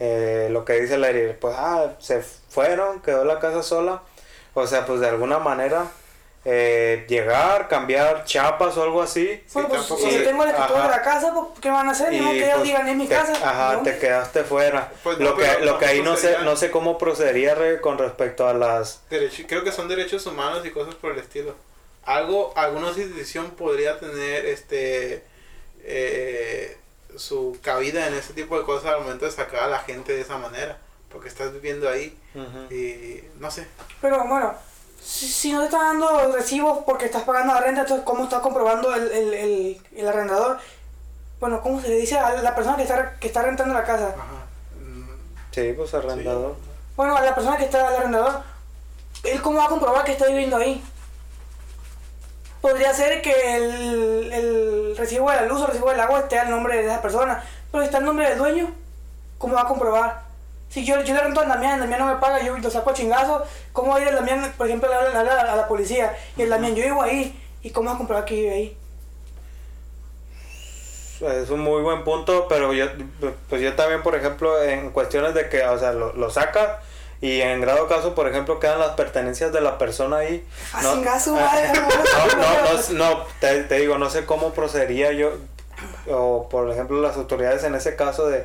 eh, lo que dice la pues ah, se fueron, quedó la casa sola. O sea, pues de alguna manera eh, llegar, cambiar chapas o algo así. Bueno, pues si tengo la escritura de la casa, pues ¿qué van a hacer? Y, no que ellos pues, digan, es mi te- casa. Ajá, ¿no? te quedaste fuera. Pues no, lo que, lo que ahí no sé, no sé cómo procedería re- con respecto a las... Derecho- creo que son derechos humanos y cosas por el estilo. Algo, alguna institución podría tener este eh, su cabida en ese tipo de cosas al momento de sacar a la gente de esa manera. Porque estás viviendo ahí y no sé. Pero bueno, si, si no te está dando recibos porque estás pagando la renta, entonces ¿cómo está comprobando el, el, el, el arrendador? Bueno, ¿cómo se le dice a la persona que está, que está rentando la casa? Ajá. Sí, pues arrendador. Bueno, a la persona que está al arrendador, ¿él cómo va a comprobar que está viviendo ahí? Podría ser que el, el recibo de la luz o el recibo del agua esté al nombre de esa persona, pero si está el nombre del dueño, ¿cómo va a comprobar? Si yo, yo le rento a Damián, Damián no me paga, yo lo saco a chingazo, ¿cómo va a ir el Damián, por ejemplo, a la- a la policía? Y el Damián, yo vivo ahí, ¿y cómo va a comprobar que vive ahí? Es un muy buen punto, pero yo, pues yo también, por ejemplo, en cuestiones de que, o sea, lo, lo saca y en grado caso, por ejemplo, quedan las pertenencias de la persona ahí. ¡A No- chingazo, madre! No, no, no, no, te, te digo, no sé cómo procedería yo, o por ejemplo las autoridades en ese caso de,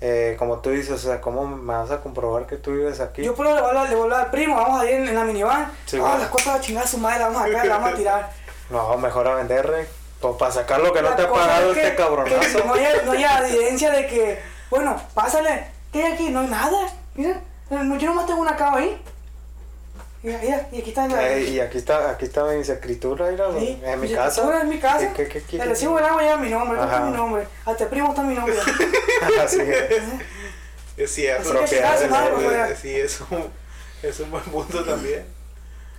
eh, como tú dices, o sea, ¿cómo me vas a comprobar que tú vives aquí? Yo puedo devolver, devolver al primo, vamos a ir en, en la minivan. Sí, ah, bueno. las cosas a chingar a su madre, la vamos a caer, la vamos a tirar. No, mejor a vender, rey. Pues para sacar lo que no te ha pagado es que- este cabronazo. no, haya, no haya evidencia de que, bueno, pásale, ¿qué hay aquí? No hay nada. Mira, no, yo nomás tengo una cama ahí. Mira, mira, y aquí está la. Eh, y aquí está, aquí está mis escrituras, mira, Sí, en mi casa. escrituras en mi casa. ¿Qué, qué, qué el quieres? recibo del agua lleva mi nombre, está mi nombre. Hasta el primo está mi nombre. Así es. Es cierto. Así pues, Sí, es un, es un buen punto también.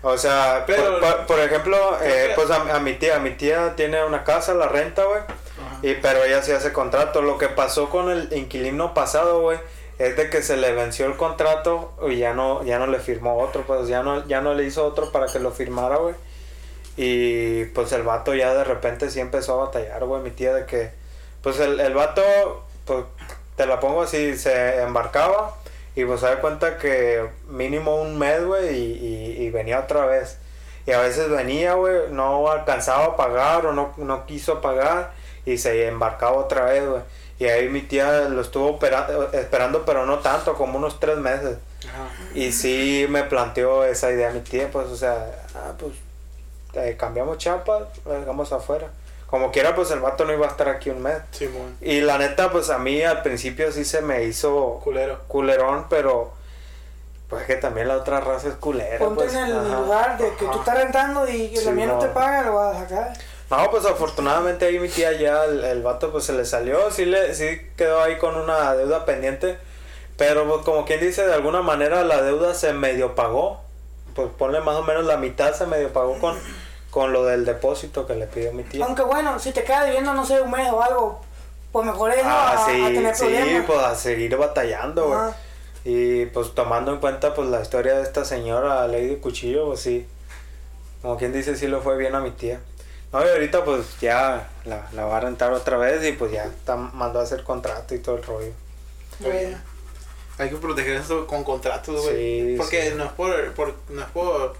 O sea, Pero- por, por- por ejemplo, eh, pues a, a mi tía, mi tía tiene una casa, la renta, güey. Y, pero ella sí hace contrato. Lo que pasó con el inquilino pasado, güey, es de que se le venció el contrato y ya no, ya no le firmó otro, pues ya no, ya no le hizo otro para que lo firmara, güey. Y pues el vato ya de repente sí empezó a batallar, güey, mi tía, de que, pues el, el vato, pues te la pongo así, se embarcaba y pues se da cuenta que mínimo un mes, güey, y, y, venía otra vez. Y a veces venía, güey, no alcanzaba a pagar o no, no quiso pagar y se embarcaba otra vez, güey. Y ahí mi tía lo estuvo esperando, pero no tanto, como unos tres meses. Ajá. Y sí me planteó esa idea mi tía, pues, o sea, ah, pues, eh, cambiamos chapa, lo dejamos afuera. Como quiera, pues el vato no iba a estar aquí un mes. Simón. Y la neta, pues a mí al principio sí se me hizo Culero. culerón, pero pues que también la otra raza es culera. Ponte pues, en el ajá. lugar de que tú estás rentando y que Sí, la mía no te paga, lo vas a sacar. No, pues afortunadamente ahí mi tía ya, el, el vato pues se le salió, sí, le, sí quedó ahí con una deuda pendiente, pero pues, como quien dice, de alguna manera la deuda se medio pagó, pues ponle más o menos la mitad se medio pagó con, con lo del depósito que le pidió mi tía. Aunque bueno, si te queda debiendo, no sé, un mes o algo, pues mejor es. Ah, a, sí, a tener sí, problemas. pues a seguir batallando, güey. Y pues tomando en cuenta pues la historia de esta señora Lady Cuchillo, pues sí. Como quien dice, sí lo fue bien a mi tía. No, y ahorita pues ya la, la va a rentar otra vez y pues ya está, mandó a hacer contrato y todo el rollo. Bueno. Hay que proteger eso con contratos, güey. Sí, porque sí. no es por, por no es por,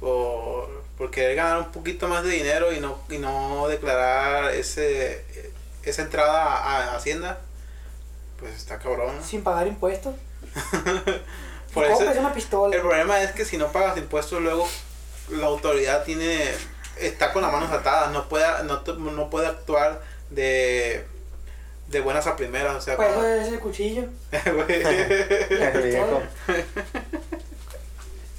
por, por querer ganar un poquito más de dinero y no, y no declarar ese esa entrada a, a Hacienda. Pues está cabrón. ¿no? Sin pagar impuestos. Por ¿Cómo eso, es una pistola? el problema es que si no pagas impuestos, luego la autoridad tiene está con las manos atadas, no puede, no, no puede actuar de, de buenas a primeras, o sea, Pues como- es el cuchillo. Güey. El viejo.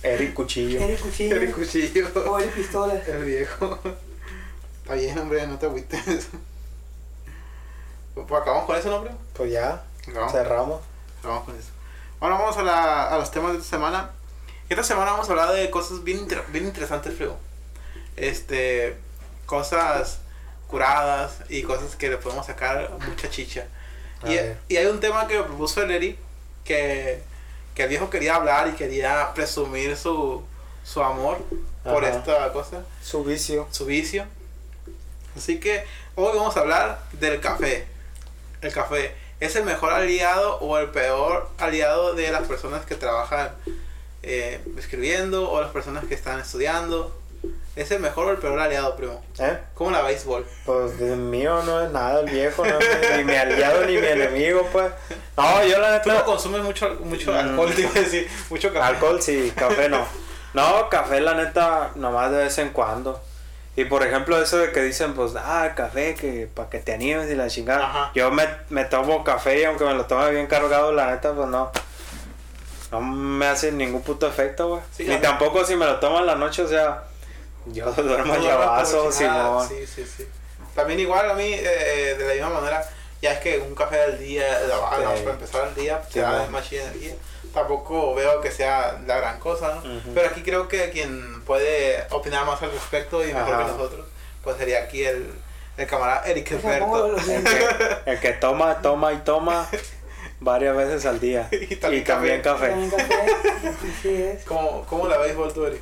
Eric Cuchillo. El cuchillo. el cuchillo. O el pistola. El viejo. Está bien, hombre, no te agüites. Pues acabamos con eso, ¿no, hombre? Pues ya, Acabamos, cerramos. acabamos con eso. Ahora vamos a, la, a los temas de esta semana. Esta semana vamos a hablar de cosas bien, inter- bien interesantes, Frío. Este, cosas curadas y cosas que le podemos sacar mucha chicha. Y, y hay un tema que me propuso el Eri que, que el viejo quería hablar y quería presumir su, su amor por esta cosa, Su vicio. su vicio. Así que hoy vamos a hablar del café. El café. ¿Es el mejor aliado o el peor aliado de las personas que trabajan eh, escribiendo o las personas que están estudiando? ¿Es el mejor o el peor aliado, primo? ¿Eh? ¿Cómo la béisbol? Pues de mío no es nada, el viejo no es ni, mi aliado ni mi enemigo, pues. No, yo la Tú no neta. consumes mucho, mucho Mm. alcohol, te iba a decir. Mucho café. Alcohol sí, café no. No, café la neta, nomás de vez en cuando. Y por ejemplo, eso de que dicen, pues, ah, café, que para que te animes y la chingada. Ajá. Yo me, me tomo café y aunque me lo tome bien cargado, la neta, pues no. No me hace ningún puto efecto, güey. Sí, Ni tampoco si me lo tomo en la noche, o sea, yo duermo como si no. Sí, sí, sí. También igual a mí, eh, de la misma manera, ya es que un café al día, la- Sí. para empezar el día, Sí, te da más energía. Tampoco veo que sea la gran cosa, ¿no? Ujú. Pero aquí creo que quien puede opinar más al respecto y mejor Ajá. que nosotros, pues sería aquí el, el camarada Eric lo El que, el que toma, toma y toma varias veces al día. Y Y también también, café. También café. Así es. ¿Cómo, ¿Cómo la béisbol tú, Eric?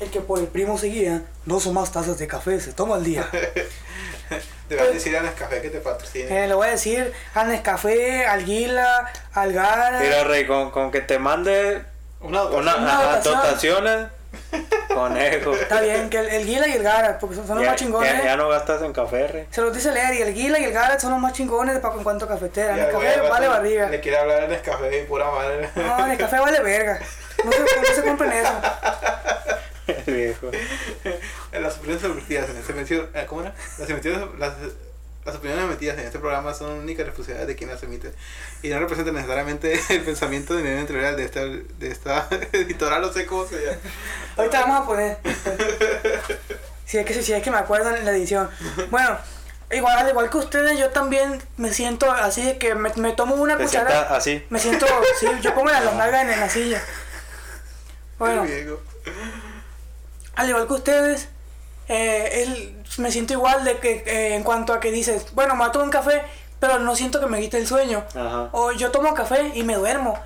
El que por el primo seguía, dos o más tazas de café se toma al día. Deberías decir a Nescafé que te patrocine. Eh, le voy a decir al Nescafé, al Guila, al Gara. Mira, Rey, con, con que te mande Una una, Una dotaciones, conejo. Está bien, que el, el Guila y el Gara, porque son, son los Ya, más chingones. ya- ya no gastas en café, Rey. Se los dice leer, y el Guila y el Gara son los más chingones de pa- en cuanto a cafetera. Ya, El café al vale rato barriga. Le quiere hablar de Nescafé y pura madre. No, el café vale verga. No se, no se compren eso. Viejo. Las opiniones emitidas en este mención, eh, ¿cómo era? Las, emitidas, las, las opiniones emitidas en este programa son únicas responsabilidad de quien las emite y no representan necesariamente el pensamiento de ningún editorial de esta, de esta editorial, no sé cómo se llama. Ahorita vamos a poner. Si es que, si es que me acuerdo en la edición. Bueno, igual, al igual que ustedes, yo también me siento así de que me, me tomo una cuchara. así. Me siento, sí, yo pongo las nalgas en, en la silla. Bueno, Qué viejo. Al igual que ustedes, eh, él- me siento igual de que eh, en cuanto a que dices, bueno, me tomo un café, pero no siento que me quite el sueño. Ajá. O yo tomo café y me duermo.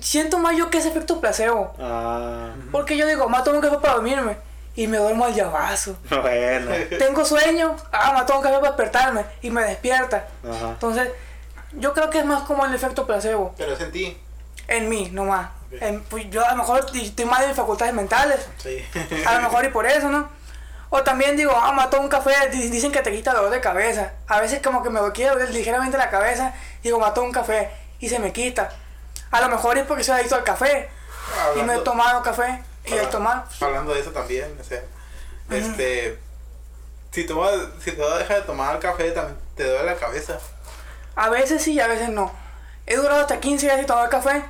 Siento más yo que ese efecto placebo. Ah, Porque yo digo, me tomo un café para dormirme y me duermo al llavazo. bueno. Tengo sueño, ah, me tomo un café para despertarme y me despierta. Ajá. Entonces, yo creo que es más como el efecto placebo. Pero es en ti. En mí, nomás. En- pues yo a lo mejor estoy mal mis facultades mentales. Sí. A lo mejor y por eso, ¿no? O también digo, ah, mató un café, di- dicen que te quita dolor de cabeza. A veces como que me quiero doler ligeramente la cabeza, digo, mató un café y se me quita. A lo mejor es porque soy adicto al café y no he tomado café y al tomar, hablando de eso también, o sea, este, si tú, si tú dejas de tomar café, también te duele la cabeza. a veces sí y a veces no. He durado hasta 15 días sin tomar café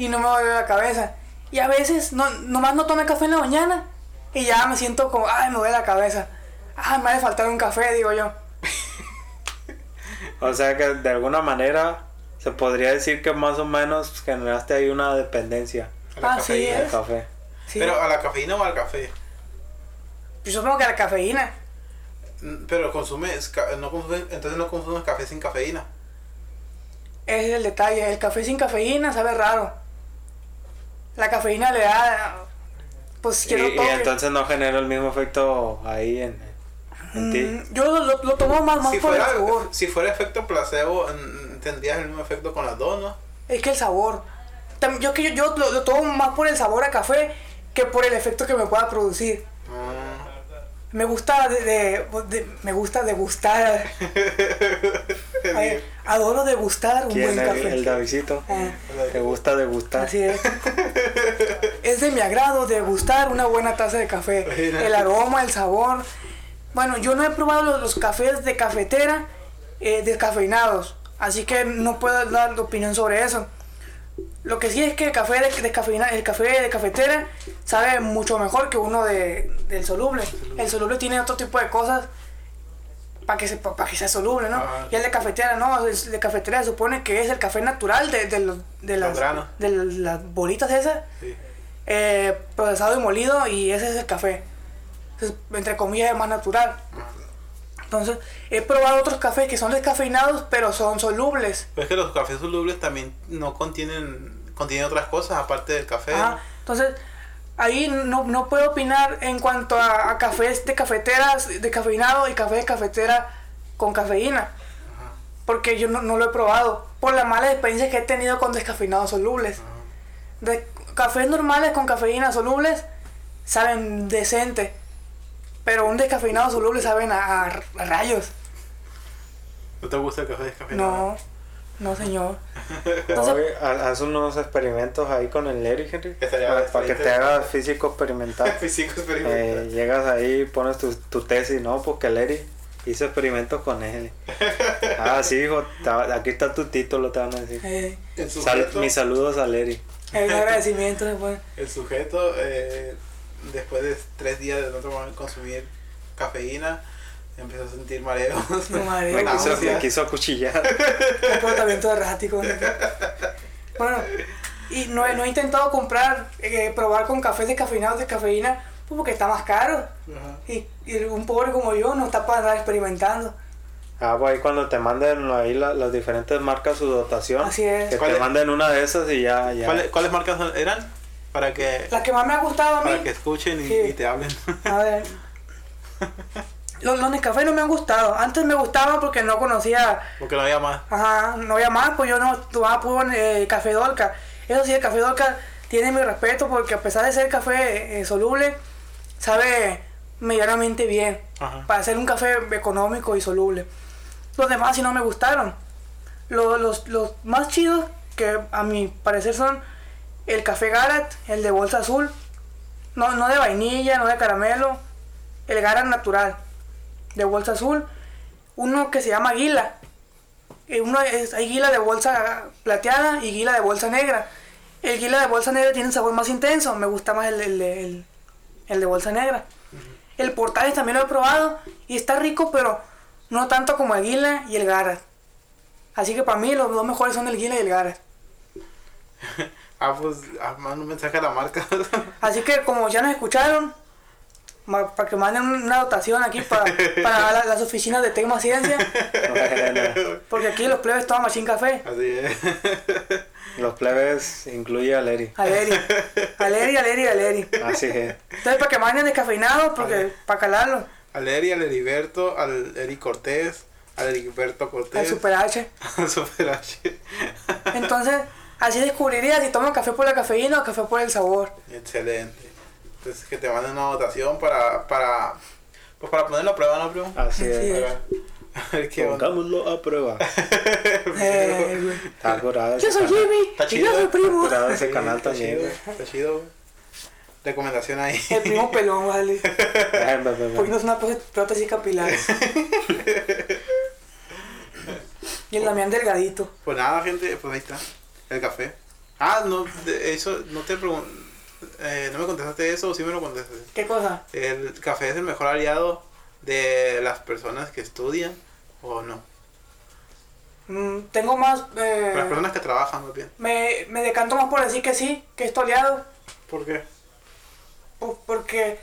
y no me duele la cabeza. Y a veces no, nomás no tomé café en la mañana y ya me siento como, ay, me duele la cabeza. Ay, me ha de faltar un café, digo yo. O sea que de alguna manera se podría decir que más o menos generaste ahí una dependencia a la Ah, sí, ¿Es? café. Sí. Pero a la cafeína o al café. Yo supongo que la cafeína. Mm, Pero consumes, no consumes, entonces no consumes café sin cafeína. Ese es el detalle. El café sin cafeína sabe raro. La cafeína le da. Pues Y, quiero y toque. entonces no genera el mismo efecto ahí en, en ti. Mm, yo lo, lo- tomo más, más Si por fuera, el sabor. si fuera efecto placebo, mm, tendrías el mismo efecto con las dos, ¿no? Es que el sabor. Tam- Yo que yo, yo lo, lo tomo más por el sabor a café que por el efecto que me pueda producir. Ah, Me gusta de, de- de- me gusta degustar. Ay, adoro degustar un ¿Quién buen el, café. el Davidito? Ah, ¿Te gusta degustar? así es. Es de mi agrado degustar una buena taza de café. El aroma, el sabor. Bueno, yo no he probado los, los cafés de cafetera eh, descafeinados, así que no puedo dar opinión sobre eso. Lo que sí es que el café de, el café de cafetera sabe mucho mejor que uno de, del soluble. El soluble tiene otro tipo de cosas para que, se, para que sea soluble, ¿no? Ajá. Y el de cafetera no, el de cafetera se supone que es el café natural de, de, los, de, las, de las bolitas esas, sí. eh, procesado y molido, y ese es el café. Entonces, entre comillas, es más natural. Entonces, he probado otros cafés que son descafeinados, pero son solubles. Pero es que los cafés solubles también no contienen, contienen otras cosas aparte del café. Ajá. Entonces, ahí no, no puedo opinar en cuanto a, a cafés de cafeteras descafeinado y café de cafetera con cafeína. Porque yo no, no lo he probado. Por las malas experiencias que he tenido con descafeinados solubles. De cafés normales con cafeína solubles saben decente. Pero un descafeinado soluble saben a, rayos. ¿No te gusta el café descafeinado? No, no señor. Entonces, haz unos experimentos ahí con el Larry, Henry. Para, para que te hagas físico experimental. Físico Eh, experimental. llegas ahí, pones tu, tu tesis, ¿no? Porque Larry hizo experimentos con él. Ah, sí, hijo, ta- aquí está tu título, te van a decir. eh, el Sal- sujeto, mis saludos a Larry. el agradecimiento después. el sujeto eh, después de tres días de no tomar, consumir cafeína, empezó a sentir mareos. No, mareo. Me quiso, me quiso acuchillar. comportamiento errático. Bueno, y no, he- no he intentado comprar, eh, probar con cafés descafeinados de cafeína, pues porque está más caro. Y, y un pobre como yo no está para andar experimentando. Ah, pues ahí cuando te manden ahí la- las diferentes marcas su dotación. Así es. Que ¿Cuál te es? manden una de esas y ya, ya. ¿Cuáles, cuáles marcas eran? Para que, La que más me ha gustado a mí, para que escuchen y, Sí. y te hablen. a ver, los, los Nescafé no me han gustado. Antes me gustaban porque no conocía, Porque no había más. ajá, no había más, pues yo no tomaba puro eh, café Dolca. Eso sí, el café Dolca tiene mi respeto porque a pesar de ser café eh, soluble, sabe medianamente bien. Ajá. para hacer un café económico y soluble. Los demás sí no me gustaron. Los, los, los más chidos, que a mi parecer son el café Garat, el de bolsa azul, no, no de vainilla, no de caramelo, el Garat natural, de bolsa azul, uno que se llama Guila. Eh, Uno es, hay guila de bolsa plateada y guila de bolsa negra. El guila de bolsa negra tiene un sabor más intenso, me gusta más el, el, el- el de bolsa negra. El Portales también lo he probado y está rico, pero no tanto como el Guila y el Garat. Así que para mí los dos mejores son el Guila y el Garat. Ah, pues, ah, manda un mensaje a la marca. Así que como ya nos escucharon, para que manden una dotación aquí para, para la- las oficinas de Tecma Ciencia, porque aquí los plebes toman machín café. Así es. los plebes incluye a Larry. Aleri, aleri, aleri, aleri. Así es. Entonces para que manden descafeinados, porque para calarlo, Al Eri, al Heriberto, al Eri Cortés, al Heriberto el Cortés. Super H. al Super H. Entonces, así descubrirías si toman café por la cafeína o café por el sabor. Excelente. Entonces que te manden una votación para, para, pues para ponerlo a prueba, ¿no, primo? Así Sí. es. A ver, a ver qué onda. Pongámoslo a prueba. Eh. Está curado Yo soy canal. Jimmy Está y chido, yo soy ¿eh? primo. Curado ese canal está también. chido, güey. Está chido. güey. Recomendación ahí. El primo pelón, vale. Ven, ven. Poniéndose una próte- prótesis capilar. Y el Damián delgadito. Pues nada, gente, pues ahí está. El café. Ah, no, eso, no te eh, no me contestaste eso o sí me lo contestaste. ¿Qué cosa? ¿El café es el mejor aliado de las personas que estudian o no? Mm, tengo más. eh, Las personas que trabajan, más bien. me, me decanto más por decir que sí, que es toleado. ¿Por qué? Pues porque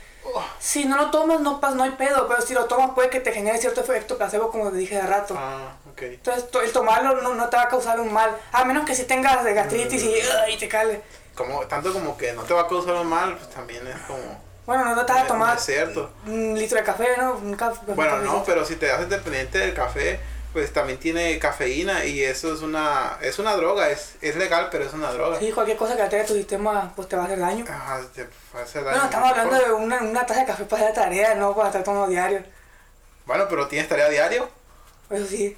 si no lo tomas, no, pas, no hay pedo. Pero si lo tomas, puede que te genere cierto efecto placebo, como te dije de rato. Ah, Entonces, to- el tomarlo no, no te va a causar un mal. A menos que si tengas gastritis y, y te cale. Como, tanto como que no te va a causar un mal, pues también es como... Bueno, no te vas a tomar es cierto. un litro de café, ¿no? Un café, Bueno, no, pero si te haces dependiente del café, pues también tiene cafeína y eso es una es una droga, es, es legal, pero es una droga. Sí, cualquier cosa que alterе tu sistema, pues te va a hacer daño. Ajá, te va a hacer daño. Bueno, estamos hablando de una, una taza de café para hacer tarea, no para estar tomando diario. Bueno, pero tienes tarea diario. Eso sí.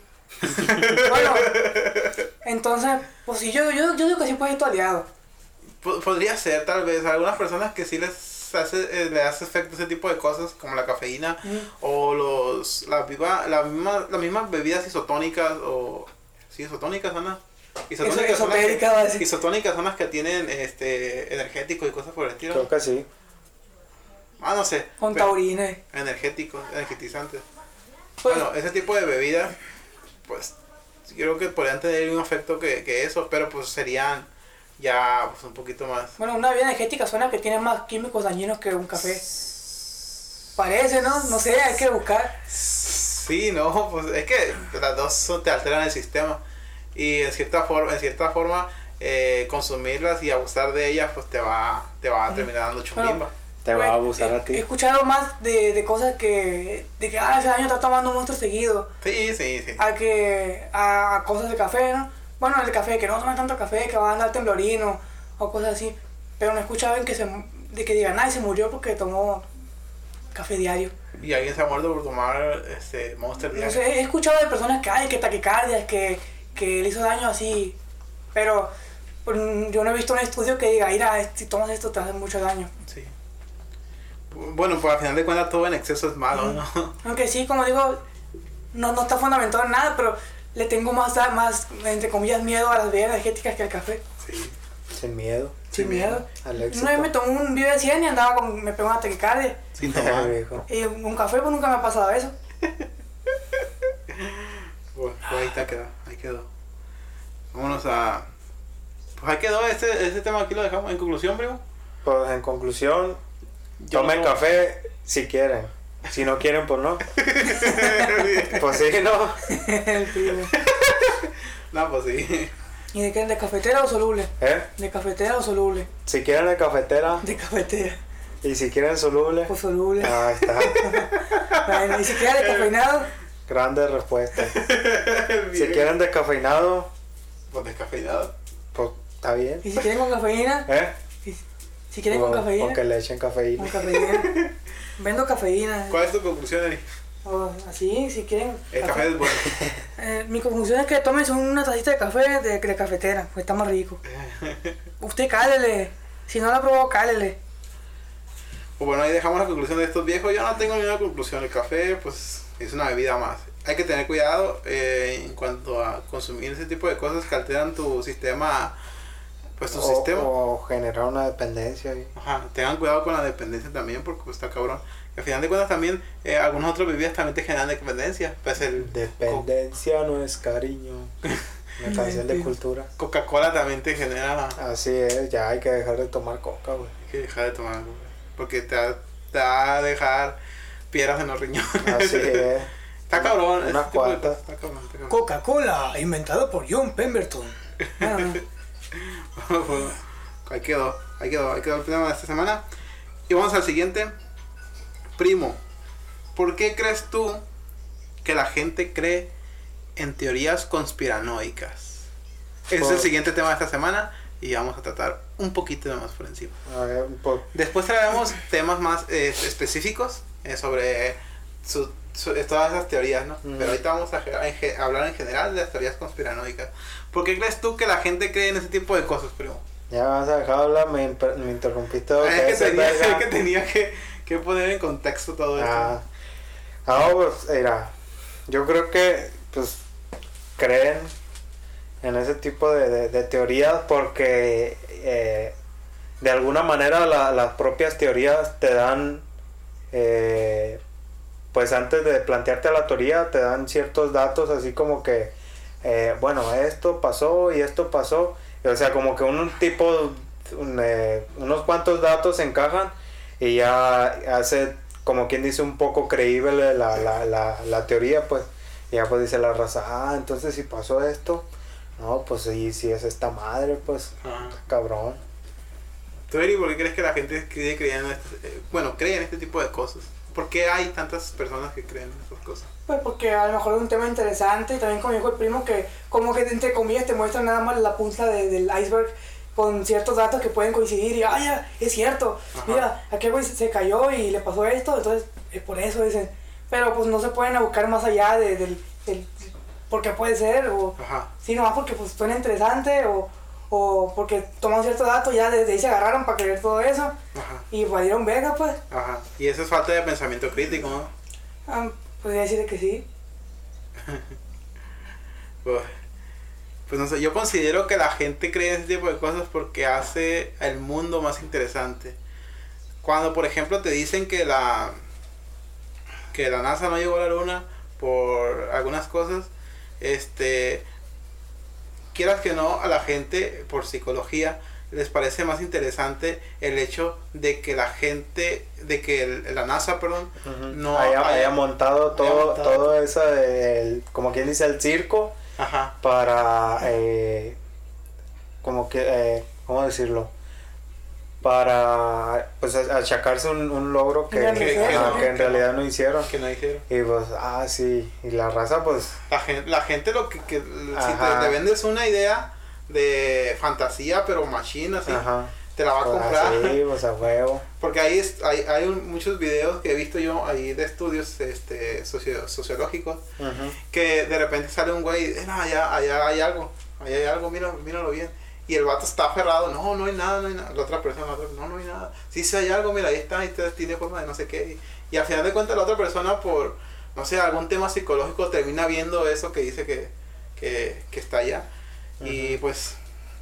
Bueno, entonces, pues sí, yo, yo, yo digo que sí puedes ir tu aliado. P- podría ser, tal vez. Algunas personas que sí les hace, eh, le hace efecto ese tipo de cosas, como la cafeína Mm. o los la, viva, la misma, las mismas bebidas isotónicas o... ¿Sí, isotónicas, Ana? Eso- son las que- esotérica, va a decir. isotónicas son las que tienen este energéticos y cosas por el estilo. Creo que sí. Ah, no sé. Con taurines. Energéticos, energetizantes. Pues, Bueno, ese tipo de bebidas, pues creo que podrían tener un efecto que, que eso, pero pues serían ya pues, un poquito más. bueno, una bebida energética suena que tiene más químicos dañinos que un café. Parece, ¿no? No sé, hay que buscar. Sí, no, pues es que las dos son- te alteran el sistema y en cierta forma, en cierta forma eh, consumirlas y abusar de ellas, pues te va, te va a terminar dando chumbimba. Te va a abusar He- a ti. He escuchado más de, de cosas que. de que, ah, ese año está tomando monstruo seguido. Sí, sí, sí. A que. a, a cosas de café, ¿no? Bueno, el café, que no tomen tanto café, que van a andar temblorino o cosas así. Pero no he escuchado en que se. de que digan, ay, se murió porque tomó café diario. Y alguien se ha muerto por tomar este Monster No diario. sé, he escuchado de personas que hay, que taquicardias, que, que le hizo daño así. Pero pues, yo no he visto un estudio que diga, mira, si tomas esto te hace mucho daño. Sí. Bueno, pues al final de cuentas todo en exceso es malo, ¿no? Aunque sí, como digo, no, no está fundamentado en nada, pero le tengo más, más, entre comillas, miedo a las bebidas energéticas que al café. Sí. Sin miedo. Sin Sin miedo. Éxito. Una vez me tomé un Vive 100 y andaba con, me pegó una taquicardia. Sin tomar. viejo. Y un café, pues nunca me ha pasado eso. Pues, pues ahí está quedó, ahí quedó. Vámonos a. Pues ahí quedó, este, este tema aquí lo dejamos en conclusión, primo. Pues en conclusión, Yo tomen no- café si quieren. Si no quieren, pues no. Pues sí, no. No, pues sí. ¿Y de qué? ¿De cafetera o soluble? ¿Eh? ¿De cafetera o soluble? Si quieren de cafetera De cafetera. y si quieren soluble, Pues soluble. ahí está. Bueno, ¿Y si queda descafeinado? Grande respuesta. Si quieren descafeinado, Pues descafeinado. pues está bien. ¿Y si quieren con cafeína? ¿Eh? ¿Y si quieren con cafeína? o que le echen cafeína. Con cafeína. Vendo cafeína. ¿Cuál es tu conclusión, así, si quieren. El café es bueno. Eh, mi conclusión es que tomen una tacita de café de, de cafetera, pues está más rico. Usted cálele. Si no la probó, cálele. Pues bueno, ahí dejamos la conclusión de estos viejos. Yo no tengo ninguna conclusión. El café, pues, es una bebida más. Hay que tener cuidado eh, en cuanto a consumir ese tipo de cosas que alteran tu sistema. Pues tu O, sistema. o generar una dependencia. ahí. Ajá, tengan cuidado con la dependencia también, porque pues, está cabrón. Al final de cuentas también, eh, algunas otras bebidas también te generan dependencia. Pues el Dependencia no es cariño. Una canción de cultura. Co- Coca-Cola también te genera... Así es, ya hay que dejar de tomar coca, güey. Hay que dejar de tomar, güey, porque te va, te va a dejar piedras en los riñones. Así es. Está cabrón. Unas cuantas. Coca-Cola, inventado por John Pemberton. ahí quedó, ahí quedó, ahí quedó el tema de esta semana. Y vamos al siguiente. Primo, ¿por qué crees tú que la gente cree en teorías conspiranoicas? Ese es el Por- siguiente tema de esta semana y vamos a tratar un poquito más por encima. Ver, pues, Después traeremos temas más eh, específicos eh, sobre su- todas esas teorías, ¿no? Mm. Pero ahorita vamos a, a ge- hablar en general de las teorías conspiranoicas. ¿Por qué crees tú que la gente cree en ese tipo de cosas, primo? ya me vas a dejar hablar, me, me interrumpiste. Ah, es, que tenía, es que tenía que, que poner en contexto todo esto. Ah, ah, pues, mira, yo creo que, pues, creen en ese tipo de, de- de teorías porque eh, de alguna manera la- las propias teorías te dan, eh, pues antes de plantearte la teoría, te dan ciertos datos así como que, eh, bueno, esto pasó y esto pasó, o sea, como que un tipo, un, eh, unos cuantos datos encajan y ya hace como quien dice un poco creíble la, la, la, la teoría pues. Y ya pues dice la raza ah entonces si pasó esto no pues sí si es esta madre pues cabrón ¿Tú, Eri, por qué crees que la gente creía en este- eh, bueno, cree en este tipo de cosas? ¿Por qué hay tantas personas que creen esas cosas? Pues porque a lo mejor es un tema interesante y también como dijo el primo que como que entre comillas te muestran nada más la punta de- del iceberg con ciertos datos que pueden coincidir y, ah, ya, es cierto, Ajá. mira, aquel güey se- cayó y le pasó esto, entonces es por eso dicen. Pero pues no se pueden buscar más allá de- del, del por qué puede ser o Ajá. sí, nomás porque pues suena interesante o, o porque toman ciertos datos ya desde ahí se agarraron para creer todo eso Ajá. y valieron verga pues. Ajá. Y eso es falta de pensamiento crítico, ¿no? Ah, podría decir que sí. Pues, pues no sé, yo considero que la gente cree ese tipo de cosas porque hace el mundo más interesante. Cuando, por ejemplo, te dicen que la que la NASA no llegó a la luna por algunas cosas, este quieras que no, a la gente por psicología les parece más interesante el hecho de que la gente, de que el- la NASA, perdón, no haya, haya- haya montado todo, montado. todo eso, el- como quien dice, el circo ajá, para, eh, como que, eh, ¿cómo decirlo? Para, pues, achacarse un, un logro que, Que- que ajá, no, que en realidad no. no hicieron. que no dijeron. Y pues, ah, sí, y la raza, pues, La gente, la gente lo que, que si te, te vendes una idea de fantasía, pero machine así, ajá. te la va a Pues, comprar. así, pues a huevo. Porque ahí es- hay, hay un- muchos videos que he visto yo ahí de estudios este, socio- sociológicos que de repente sale un güey, no, allá, allá hay algo, allá hay algo, mira, míralo bien. Y el vato está aferrado, no, no hay nada, no hay nada. La otra persona, la otra, no, no hay nada. Sí, sí hay algo, mira, ahí está, ahí está, tiene forma de no sé qué. Y, y al final de cuentas la otra persona por, no sé, algún tema psicológico termina viendo eso que dice que, que, que está allá. Y pues,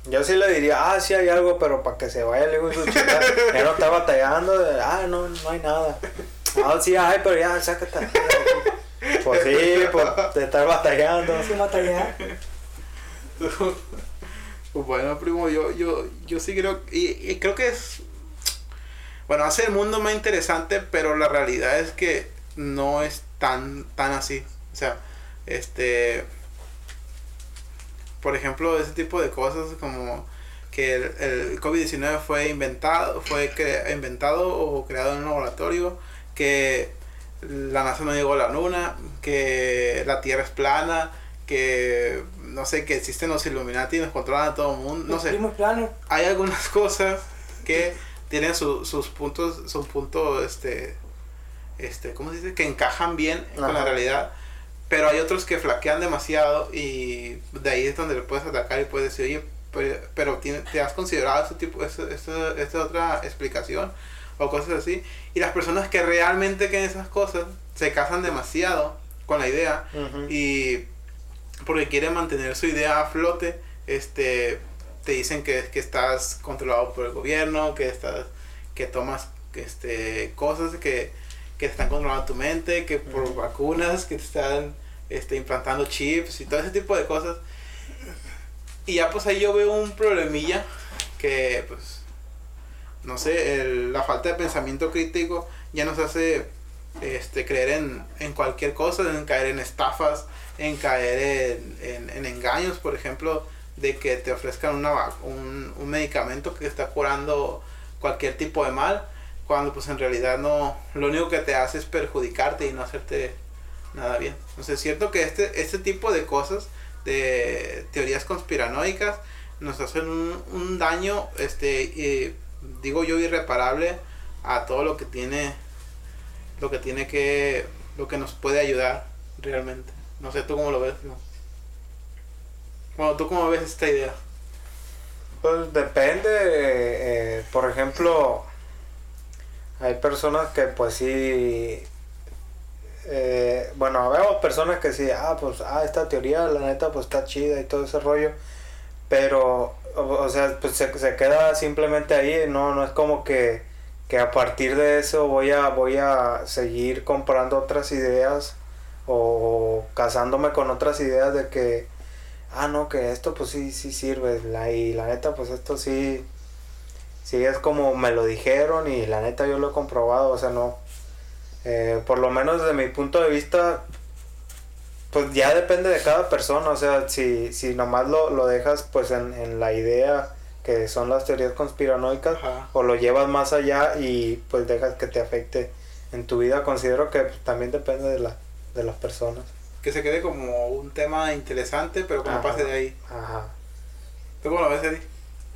Yo sí le diría, ah, sí hay algo, pero para que se vaya su chica. ya no está batallando, de, ah, no, no hay nada. Ah, sí hay, pero ya, sácate. Pues sí, pues de estar batallando. Sin batallar. pues bueno, primo, yo, yo, yo sí creo, y, y creo que es, bueno, hace el mundo más interesante, pero la realidad es que no es tan, tan así. O sea, este, por ejemplo, ese tipo de cosas como que el, el COVID-19 fue inventado, fue cre- inventado o creado en un laboratorio, que la NASA no llegó a la luna, que la Tierra es plana, que no sé, que existen los Illuminati y nos controlan a todo el mundo, no sé hay algunas cosas que tienen su- sus puntos, su punto, este, este, ¿cómo se dice? Que encajan bien con la Ajá. realidad, pero hay otros que flaquean demasiado y de ahí es donde le puedes atacar y puedes decir, oye, pero, pero tiene- ¿te has considerado este tipo, esta, esta, esta otra explicación? O cosas así. Y las personas que realmente creen esas cosas se casan demasiado con la idea y porque quieren mantener su idea a flote, este, te dicen que, que estás controlado por el gobierno, que estás, que tomas este, cosas que, que están controlando tu mente, que por vacunas, que te están este, implantando chips y todo ese tipo de cosas. Y ya pues ahí yo veo un problemilla que pues, no sé, el- la falta de pensamiento crítico ya nos hace este, creer en, en cualquier cosa, en caer en estafas, en caer en, en- en engaños, por ejemplo, de que te ofrezcan una, un, un medicamento que está curando cualquier tipo de mal, cuando pues en realidad no, lo único que te hace es perjudicarte y no hacerte nada bien. Entonces es cierto que este, este tipo de cosas, de teorías conspiranoicas, nos hacen un, un daño, este, digo yo, irreparable a todo lo que tiene, lo que tiene que, lo que nos puede ayudar realmente. No sé, ¿tú cómo lo ves? No. Bueno, ¿tú cómo ves esta idea? Pues depende, eh, por ejemplo, hay personas que pues sí, eh, bueno, vemos personas que sí, ah, pues, ah, esta teoría, la neta, pues está chida y todo ese rollo, pero, o, sea, pues se, se queda simplemente ahí, no, no es como que, que a partir de eso voy a, voy a seguir comprando otras ideas o casándome con otras ideas de que, ah, no, que esto pues sí, sí sirve. La, y la neta, pues esto sí, sí es como me lo dijeron y la neta yo lo he comprobado, o sea, no. Eh, por lo menos desde mi punto de vista, pues ya depende de cada persona, o sea, si, si nomás lo, lo dejas pues en, en la idea que son las teorías conspiranoicas, Ajá. o lo llevas más allá y pues dejas que te afecte en tu vida considero que también depende de, la, de las personas. Que se quede como un tema interesante, pero que no pase de ahí. Ajá. ¿Tú cómo lo ves, Eddie?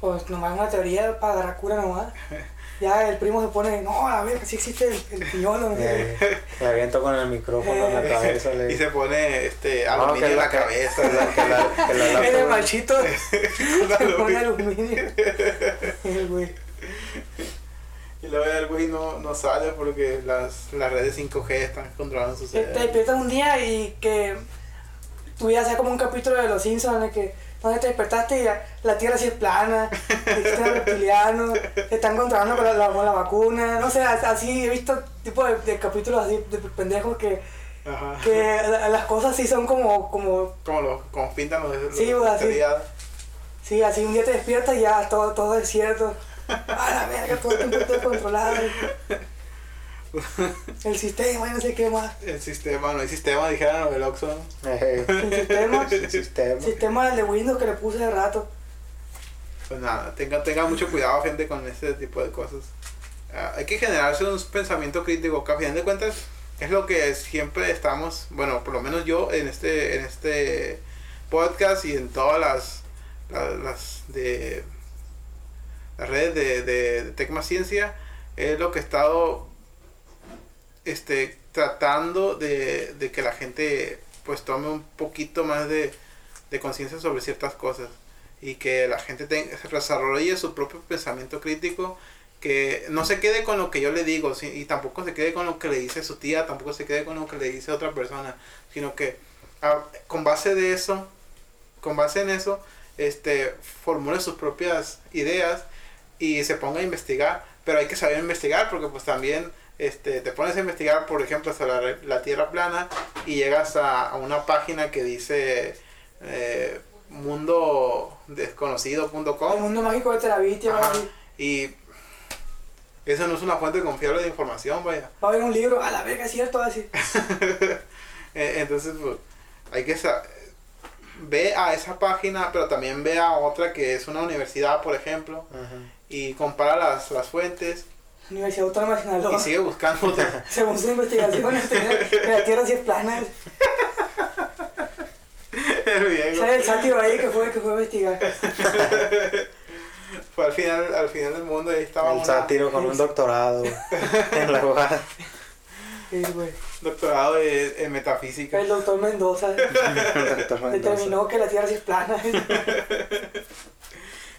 Pues nomás una teoría para agarrar cura nomás. Ya el primo se pone, no, a ver, sí existe el, el piñolo. ¿no? Eh, le aviento con el micrófono en la cabeza. Le Y se pone este No, aluminio que en la cabeza. que la- que la- que la En el machito se pone aluminio. El güey. Y luego el güey no, no sale porque las, las redes 5G están controlando su Te, te cerebro. despiertas un día y que tu vida sea como un capítulo de Los Simpsons en el que donde te despertaste y la, la tierra sí es plana, te están controlando con la, la- con la vacuna, no sé, as- así he visto tipo de, de capítulos así de pendejos que, Ajá. que la- las cosas sí son como, como, Como, lo, como pintan los, los Sí, pues, así. sí, así un día te despiertas y ya todo, todo es cierto. A la verga, todo el tiempo estoy controlado. El sistema no sé qué más. El sistema, no hay sistema, dijeron del Oxxo. Eh, El sistema, el sistema. el sistema de Windows que le puse de rato. Pues nada, tengan, tengan mucho cuidado, gente, con este tipo de cosas. Ah, hay que generarse un pensamiento crítico, que a fin de cuentas es lo que siempre estamos, bueno, por lo menos yo en este, en este podcast y en todas las, las, las de las redes de, de, de Tecma Ciencia, es lo que he estado este, tratando de, de que la gente pues tome un poquito más de, de conciencia sobre ciertas cosas y que la gente tenga, desarrolle su propio pensamiento crítico, que no se quede con lo que yo le digo y tampoco se quede con lo que le dice su tía, tampoco se quede con lo que le dice otra persona, sino que ah, con base de eso, con base en eso, este, formule sus propias ideas y se ponga a investigar, pero hay que saber investigar porque pues también este, te pones a investigar, por ejemplo, sobre la, re- la Tierra plana y llegas a, a una página que dice eh, El mundodesconocido.com mundo mágico de Terabitia, y eso no es una fuente confiable de información, vaya. va a haber un libro, a la verga, es cierto, así. Eh, Entonces, pues, hay que sa- ve a esa página, pero también ve a otra que es una universidad, por ejemplo, y compara las, las fuentes Universidad Autónoma de Sinaloa. y sigue buscando otra. Según sus investigaciones, la Tierra sí es plana. El. Sale el sátiro ahí que fue, que fue a investigar. Fue al final, al final del mundo y ahí estaba El un sátiro con un doctorado en la UAS. Sí, güey. doctorado en, en metafísica. El doctor Mendoza Doctor Mendoza. determinó que la Tierra sí es plana.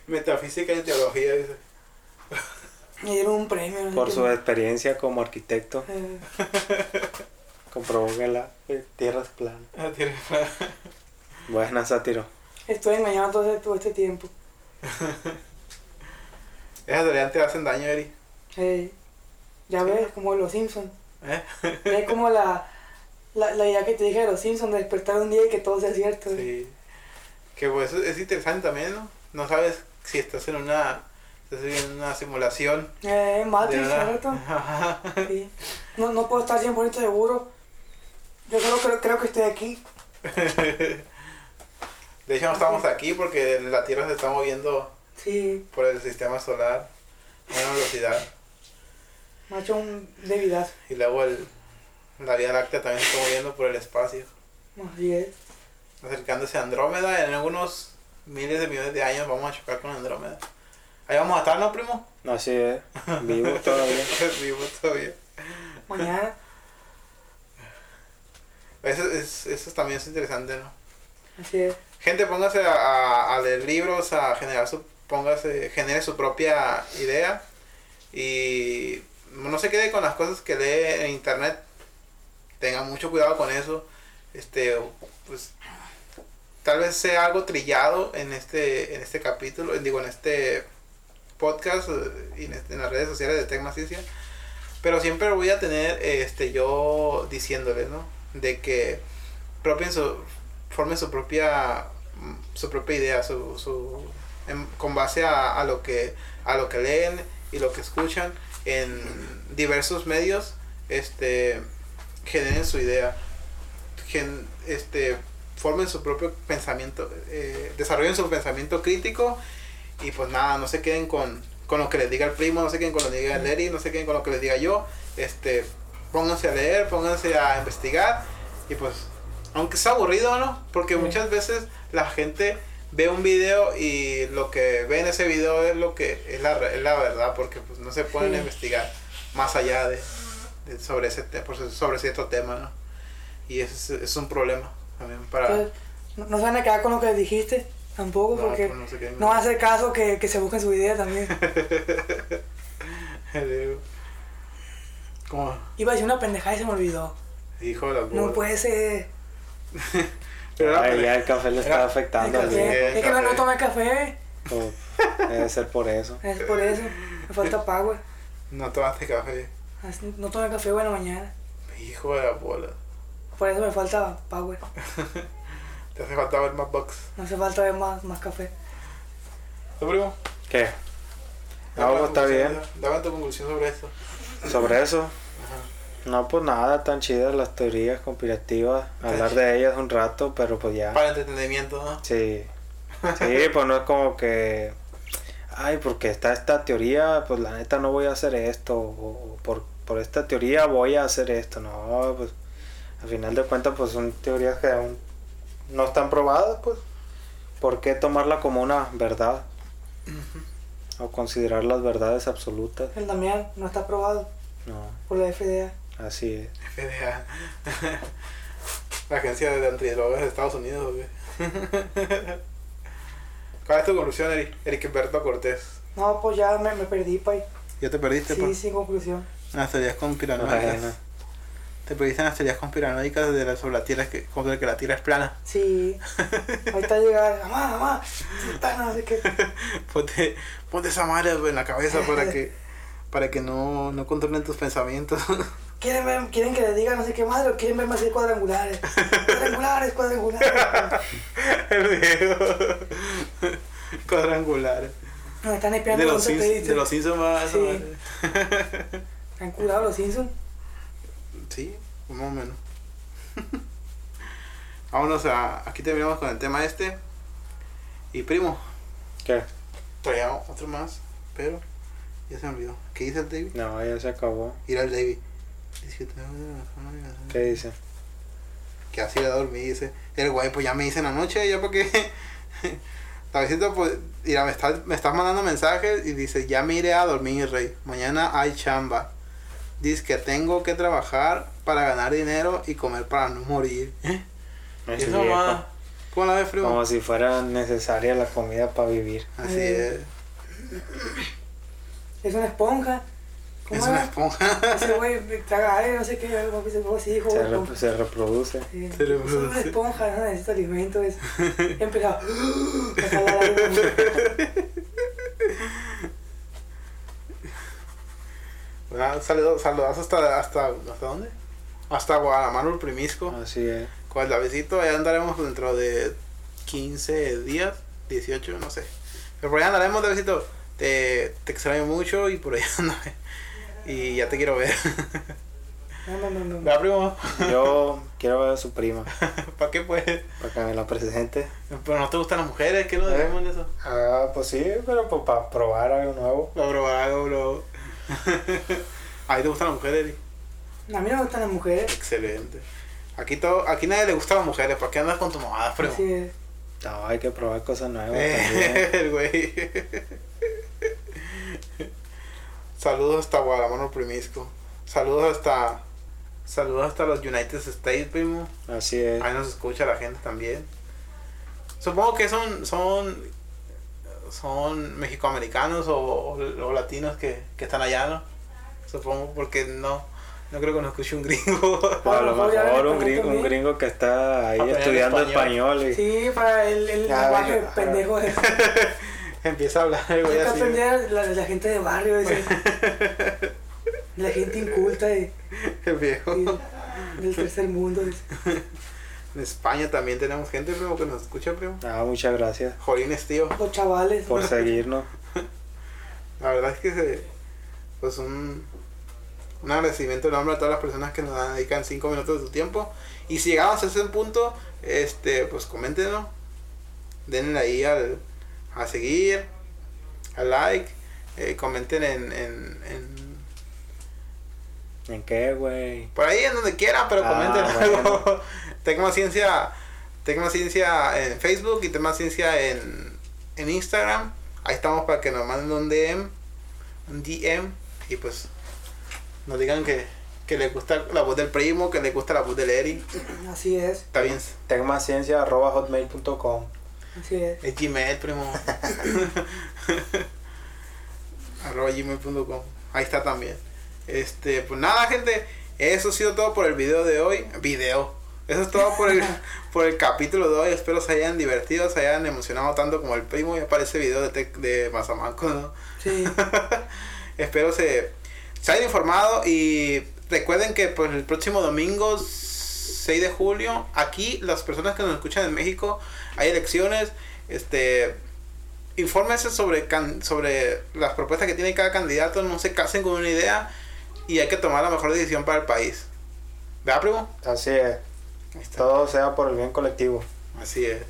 Metafísica y teología, dice. Me dieron un premio. Por su experiencia como arquitecto, Eh, comprobó que la eh, tierra es plana. Ah, tiene- Buena sátiro. estoy engañado todo, este- todo este tiempo. Esas teorías te hacen daño, Eri. Eh, ya ves, como los Simpsons. ¿Eh? Es como la, la, la idea que te dije de los Simpsons, de despertar un día y que todo sea cierto. Sí. Que pues es, es interesante también, ¿no? No sabes si estás en una, estás en una simulación. Eh, Matrix, ¿cierto? Sí. No, no puedo estar 100% seguro. Yo solo creo, creo que estoy aquí. De hecho no estamos aquí porque la Tierra se está moviendo Sí, por el sistema solar a una velocidad. me ha hecho un debidazo. Y luego el, la Vía Láctea también se está moviendo por el espacio. Así es. Acercándose a Andrómeda. En algunos miles de millones de años vamos a chocar con Andrómeda. Ahí vamos a estar, ¿no, primo? Así es, vivo todavía. Vivo todavía. Mañana. Eso, es, eso también es interesante, ¿no? Así es. Gente, póngase a, a- a leer libros, a generar su, póngase, genere su propia idea y no se quede con las cosas que lee en internet. Tenga mucho cuidado con eso. Este, pues, tal vez sea algo trillado en este, en este capítulo, digo, en este podcast eh, y en, este- en las redes sociales de Tecma Ciencia. Pero siempre voy a tener, este, yo diciéndoles, ¿no? De que propien su, formen su propia mm, su propia idea su, su en- con base a, a lo que a lo que leen y lo que escuchan en diversos medios este generen su idea gen- este formen su propio pensamiento eh, desarrollen su pensamiento crítico y pues nada no se queden con con lo que les diga el primo no se queden con lo que les diga el Eri no se queden con lo que les diga yo este pónganse a leer, pónganse a investigar y pues, aunque sea aburrido, ¿no? Porque muchas veces la gente ve un video y lo que ve en ese video es lo que es la, es la verdad, porque pues no se pueden Sí. investigar más allá de, de- sobre ese sobre cierto tema, ¿no? Y ese es, es un problema también para... Entonces, no, no se van a quedar con lo que dijiste tampoco, No, porque pues no no va a hacer caso que, que se busquen su idea también. Como Iba a decir una pendejada y se me olvidó. hijo de la No bola. puede ser. Pero Ay, ya el café le está afectando. El café. el Es que no, no café. tomé café. Debe ser por eso. Es por eso. Me falta power. No tomaste café. No tomé café buena mañana. Hijo de la bola. Por eso me falta power. Te hace falta ver más box. No hace falta ver más, más café. ¿Tu primo? ¿Qué? No, pues está bien. Dame tu conclusión sobre esto. Sobre eso, Ajá. no pues nada, tan chidas las teorías conspirativas. Hablar chido. de ellas un rato, pero pues ya. Para entretenimiento, ¿no? Sí. Sí, pues no es como que. Ay, porque está esta teoría, pues la neta no voy a hacer esto. O, o por, por esta teoría voy a hacer esto. No, pues al final de cuentas, pues son teorías que aún no están probadas, pues. ¿Por qué tomarla como una verdad? O considerar las verdades absolutas. El Damián no está aprobado No, por la FDA. así es. FDA. La agencia de antidrogas de Estados Unidos, ¿o qué? ¿Cuál es tu conclusión, Eric? Eric Humberto Cortés. No, pues ya me, me perdí, pay. Ya te perdiste Sí, por sin conclusión. las teorías conspiranoicas. Te en las teorías conspiranoicas de la, sobre la tierra, que, sobre que la tierra es plana. Sí. Ahorita llega, mamá, mamá, está, no sé qué. Ponte, ponte esa madre en la cabeza para que para que no, no controlen tus pensamientos. ¿Quieren, ver- quieren que les diga no sé qué madre o quieren verme hacer cuadrangulares. Cuadrangulares, cuadrangulares. El viejo. Cuadrangular. Nos están De los, Simpsons, satélites. de los Simpsons más. Sí. ¿Han curado los Simpsons? Sí, más o menos. Vámonos a. Aquí terminamos con el tema este. Y primo, ¿Qué? traía otro más, pero ya se me olvidó. ¿Qué dice el David? No, ya se acabó. Ir al David. ¿Qué dice? que así le dormir, dice. El güey, pues ya me dice en la noche, ya porque. Davidito, pues, mira, me estás, me estás mandando mensajes y dice, ya me iré a dormir, rey. Mañana hay chamba. Dice que tengo que trabajar para ganar dinero y comer para no morir. ¿Eh? Ese Eso, ma. ¿Cómo la ves, primo? Como si fuera necesaria la comida para vivir. Así Eh. Es una esponja. es. ¿Cómo Es una era? esponja. Ese güey traga aire, no sé qué, algo así, dijo. Se, rep- como- se reproduce. Sí. Se reproduce. una esponja, no necesito alimento. Es... Empezaba. a jalar aire. Ah, Saludos, saludos hasta, hasta, ¿hasta dónde? Hasta Guadalajara, el primisco. Así es. Con el Davidito, allá andaremos dentro de 15 días, 18, no sé. Pero por allá andaremos, Davidito. Te, te extraño mucho y por allá andaré. Y ya te quiero ver. No, no, no, no. Ah. ¿Va, primo? Yo quiero ver a su prima ¿Para qué pues? para que me la presente. Pero no te gustan las mujeres, ¿qué ¿Eh? debemos de eso? Ah, pues sí, pero pues para probar algo nuevo. Para probar algo, bro. ¿A ti te gustan las mujeres, Eric? A mí no me gustan las mujeres. Excelente. Aquí todo, aquí nadie le gustan las mujeres, ¿para qué andas con tu mamada, primo? Así es. No, hay que probar cosas nuevas también. El güey. Saludos hasta Guadalajara, primisco. Saludos hasta. Saludos hasta los United States, primo. Así es. Ahí nos escucha la gente también. Supongo que son. son. Son mexicoamericanos o, o- o latinos que, que están allá, ¿no? Supongo porque no. No creo que nos escuche un gringo. A lo A mejor un gringo, un gringo que está ahí estudiando español. español. y- Sí, para el, el Ya, lenguaje ya. pendejo de. Empieza a hablar, así. aprender la, la gente de barrio, ese. la gente inculta y, El viejo. y del tercer mundo. ese. En España también tenemos gente, primo, que nos escucha, primo. Ah, muchas gracias Jolines, tío. Los chavales. por seguirnos. La verdad es que se, pues un, un agradecimiento enorme a todas las personas que nos dedican 5 minutos de su tiempo. Y si llegamos a ese punto, este, pues coméntenos. Denle ahí al, a seguir, al like. eh, comenten en, en, en, ¿En qué, güey? Por ahí en donde quiera, pero Ah, comenten bueno. algo. Tecmaciencia, Tecmaciencia en Facebook y Tecmaciencia en, en Instagram. Ahí estamos para que nos manden un DM, un DM y pues nos digan que, que les gusta la voz del primo, que les gusta la voz del Eri. Así es, Está bien. Tecmaciencia.hotmail.com así es. Es Gmail, primo. Arroba gmail.com. Ahí está también. Este, pues nada, gente. Eso ha sido todo por el video de hoy. Video. Eso es todo por el, por el capítulo de hoy. Espero se hayan divertido, se hayan emocionado tanto como el primo. Ya aparece video de, Tec- de Mazamanco, ¿no? Sí. Espero se, se hayan informado y recuerden que pues el próximo domingo 6 de julio aquí las personas que nos escuchan en México hay elecciones este infórmense sobre can- sobre las propuestas que tiene cada candidato no se casen con una idea y hay que tomar la mejor decisión para el país ¿verdad primo? Así es. Todo sea por el bien colectivo. así es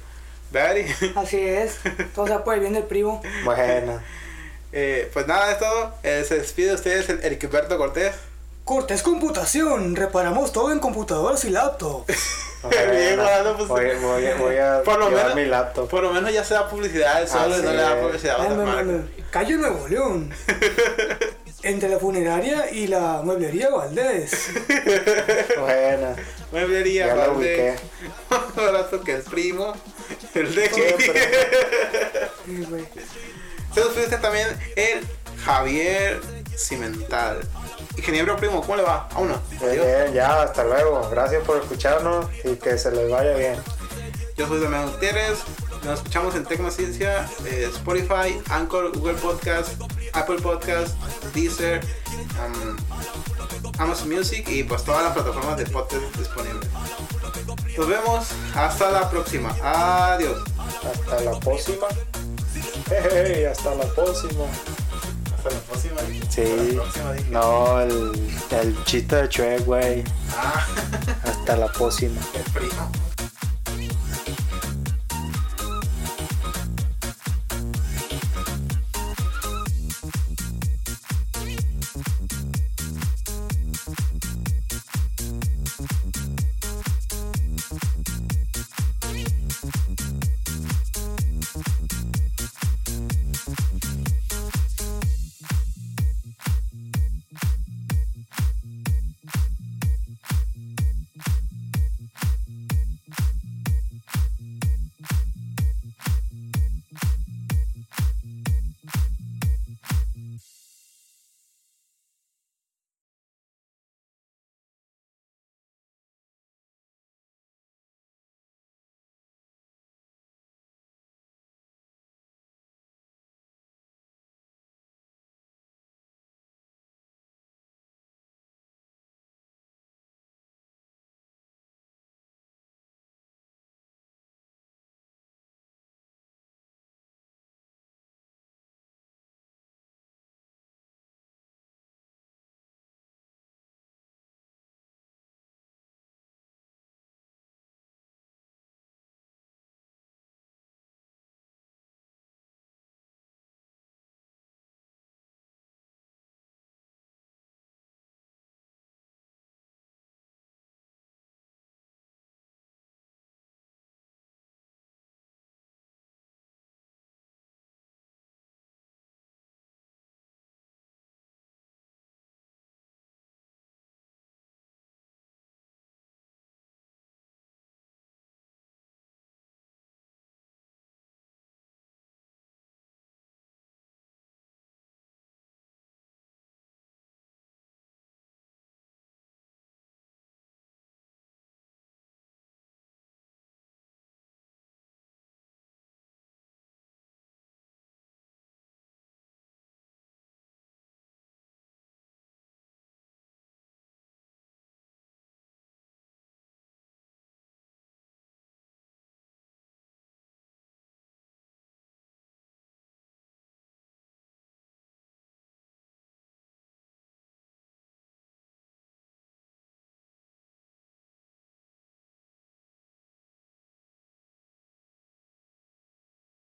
¿verdad Ari? Así es. Todo sea por el bien del primo. Bueno. Eh, pues nada es todo Eh, se despide de ustedes el Ericberto Cortés Cortés Computación. Reparamos todo en computadoras y laptops. Bien, bueno, pues- voy, voy, voy a Por lo menos- mi laptop. Por lo menos ya se da publicidad el solo y no Así le da publicidad a Ay, no, no, no. Calle Nuevo León. Entre la funeraria y la mueblería Valdés. Buena. Mueblería, Ya ubiqué. Abrazo que es primo. El de. Se despide también el Javier Cimental. Ingeniero primo, ¿cómo le va? A uno. Bien, ya, hasta luego. Gracias por escucharnos y que se les vaya bien. Yo soy Damián Gutiérrez. Nos escuchamos en Tecnociencia, eh, Spotify, Anchor, Google Podcast, Apple Podcast, Deezer, um, Amazon Music y pues todas las plataformas de podcast disponibles. Nos vemos hasta la próxima. Adiós. Hasta la próxima. Hey, hasta la próxima. Hasta la próxima. Sí. No, el, el chiste de Chue, güey. Ah, Hasta la próxima. el primo.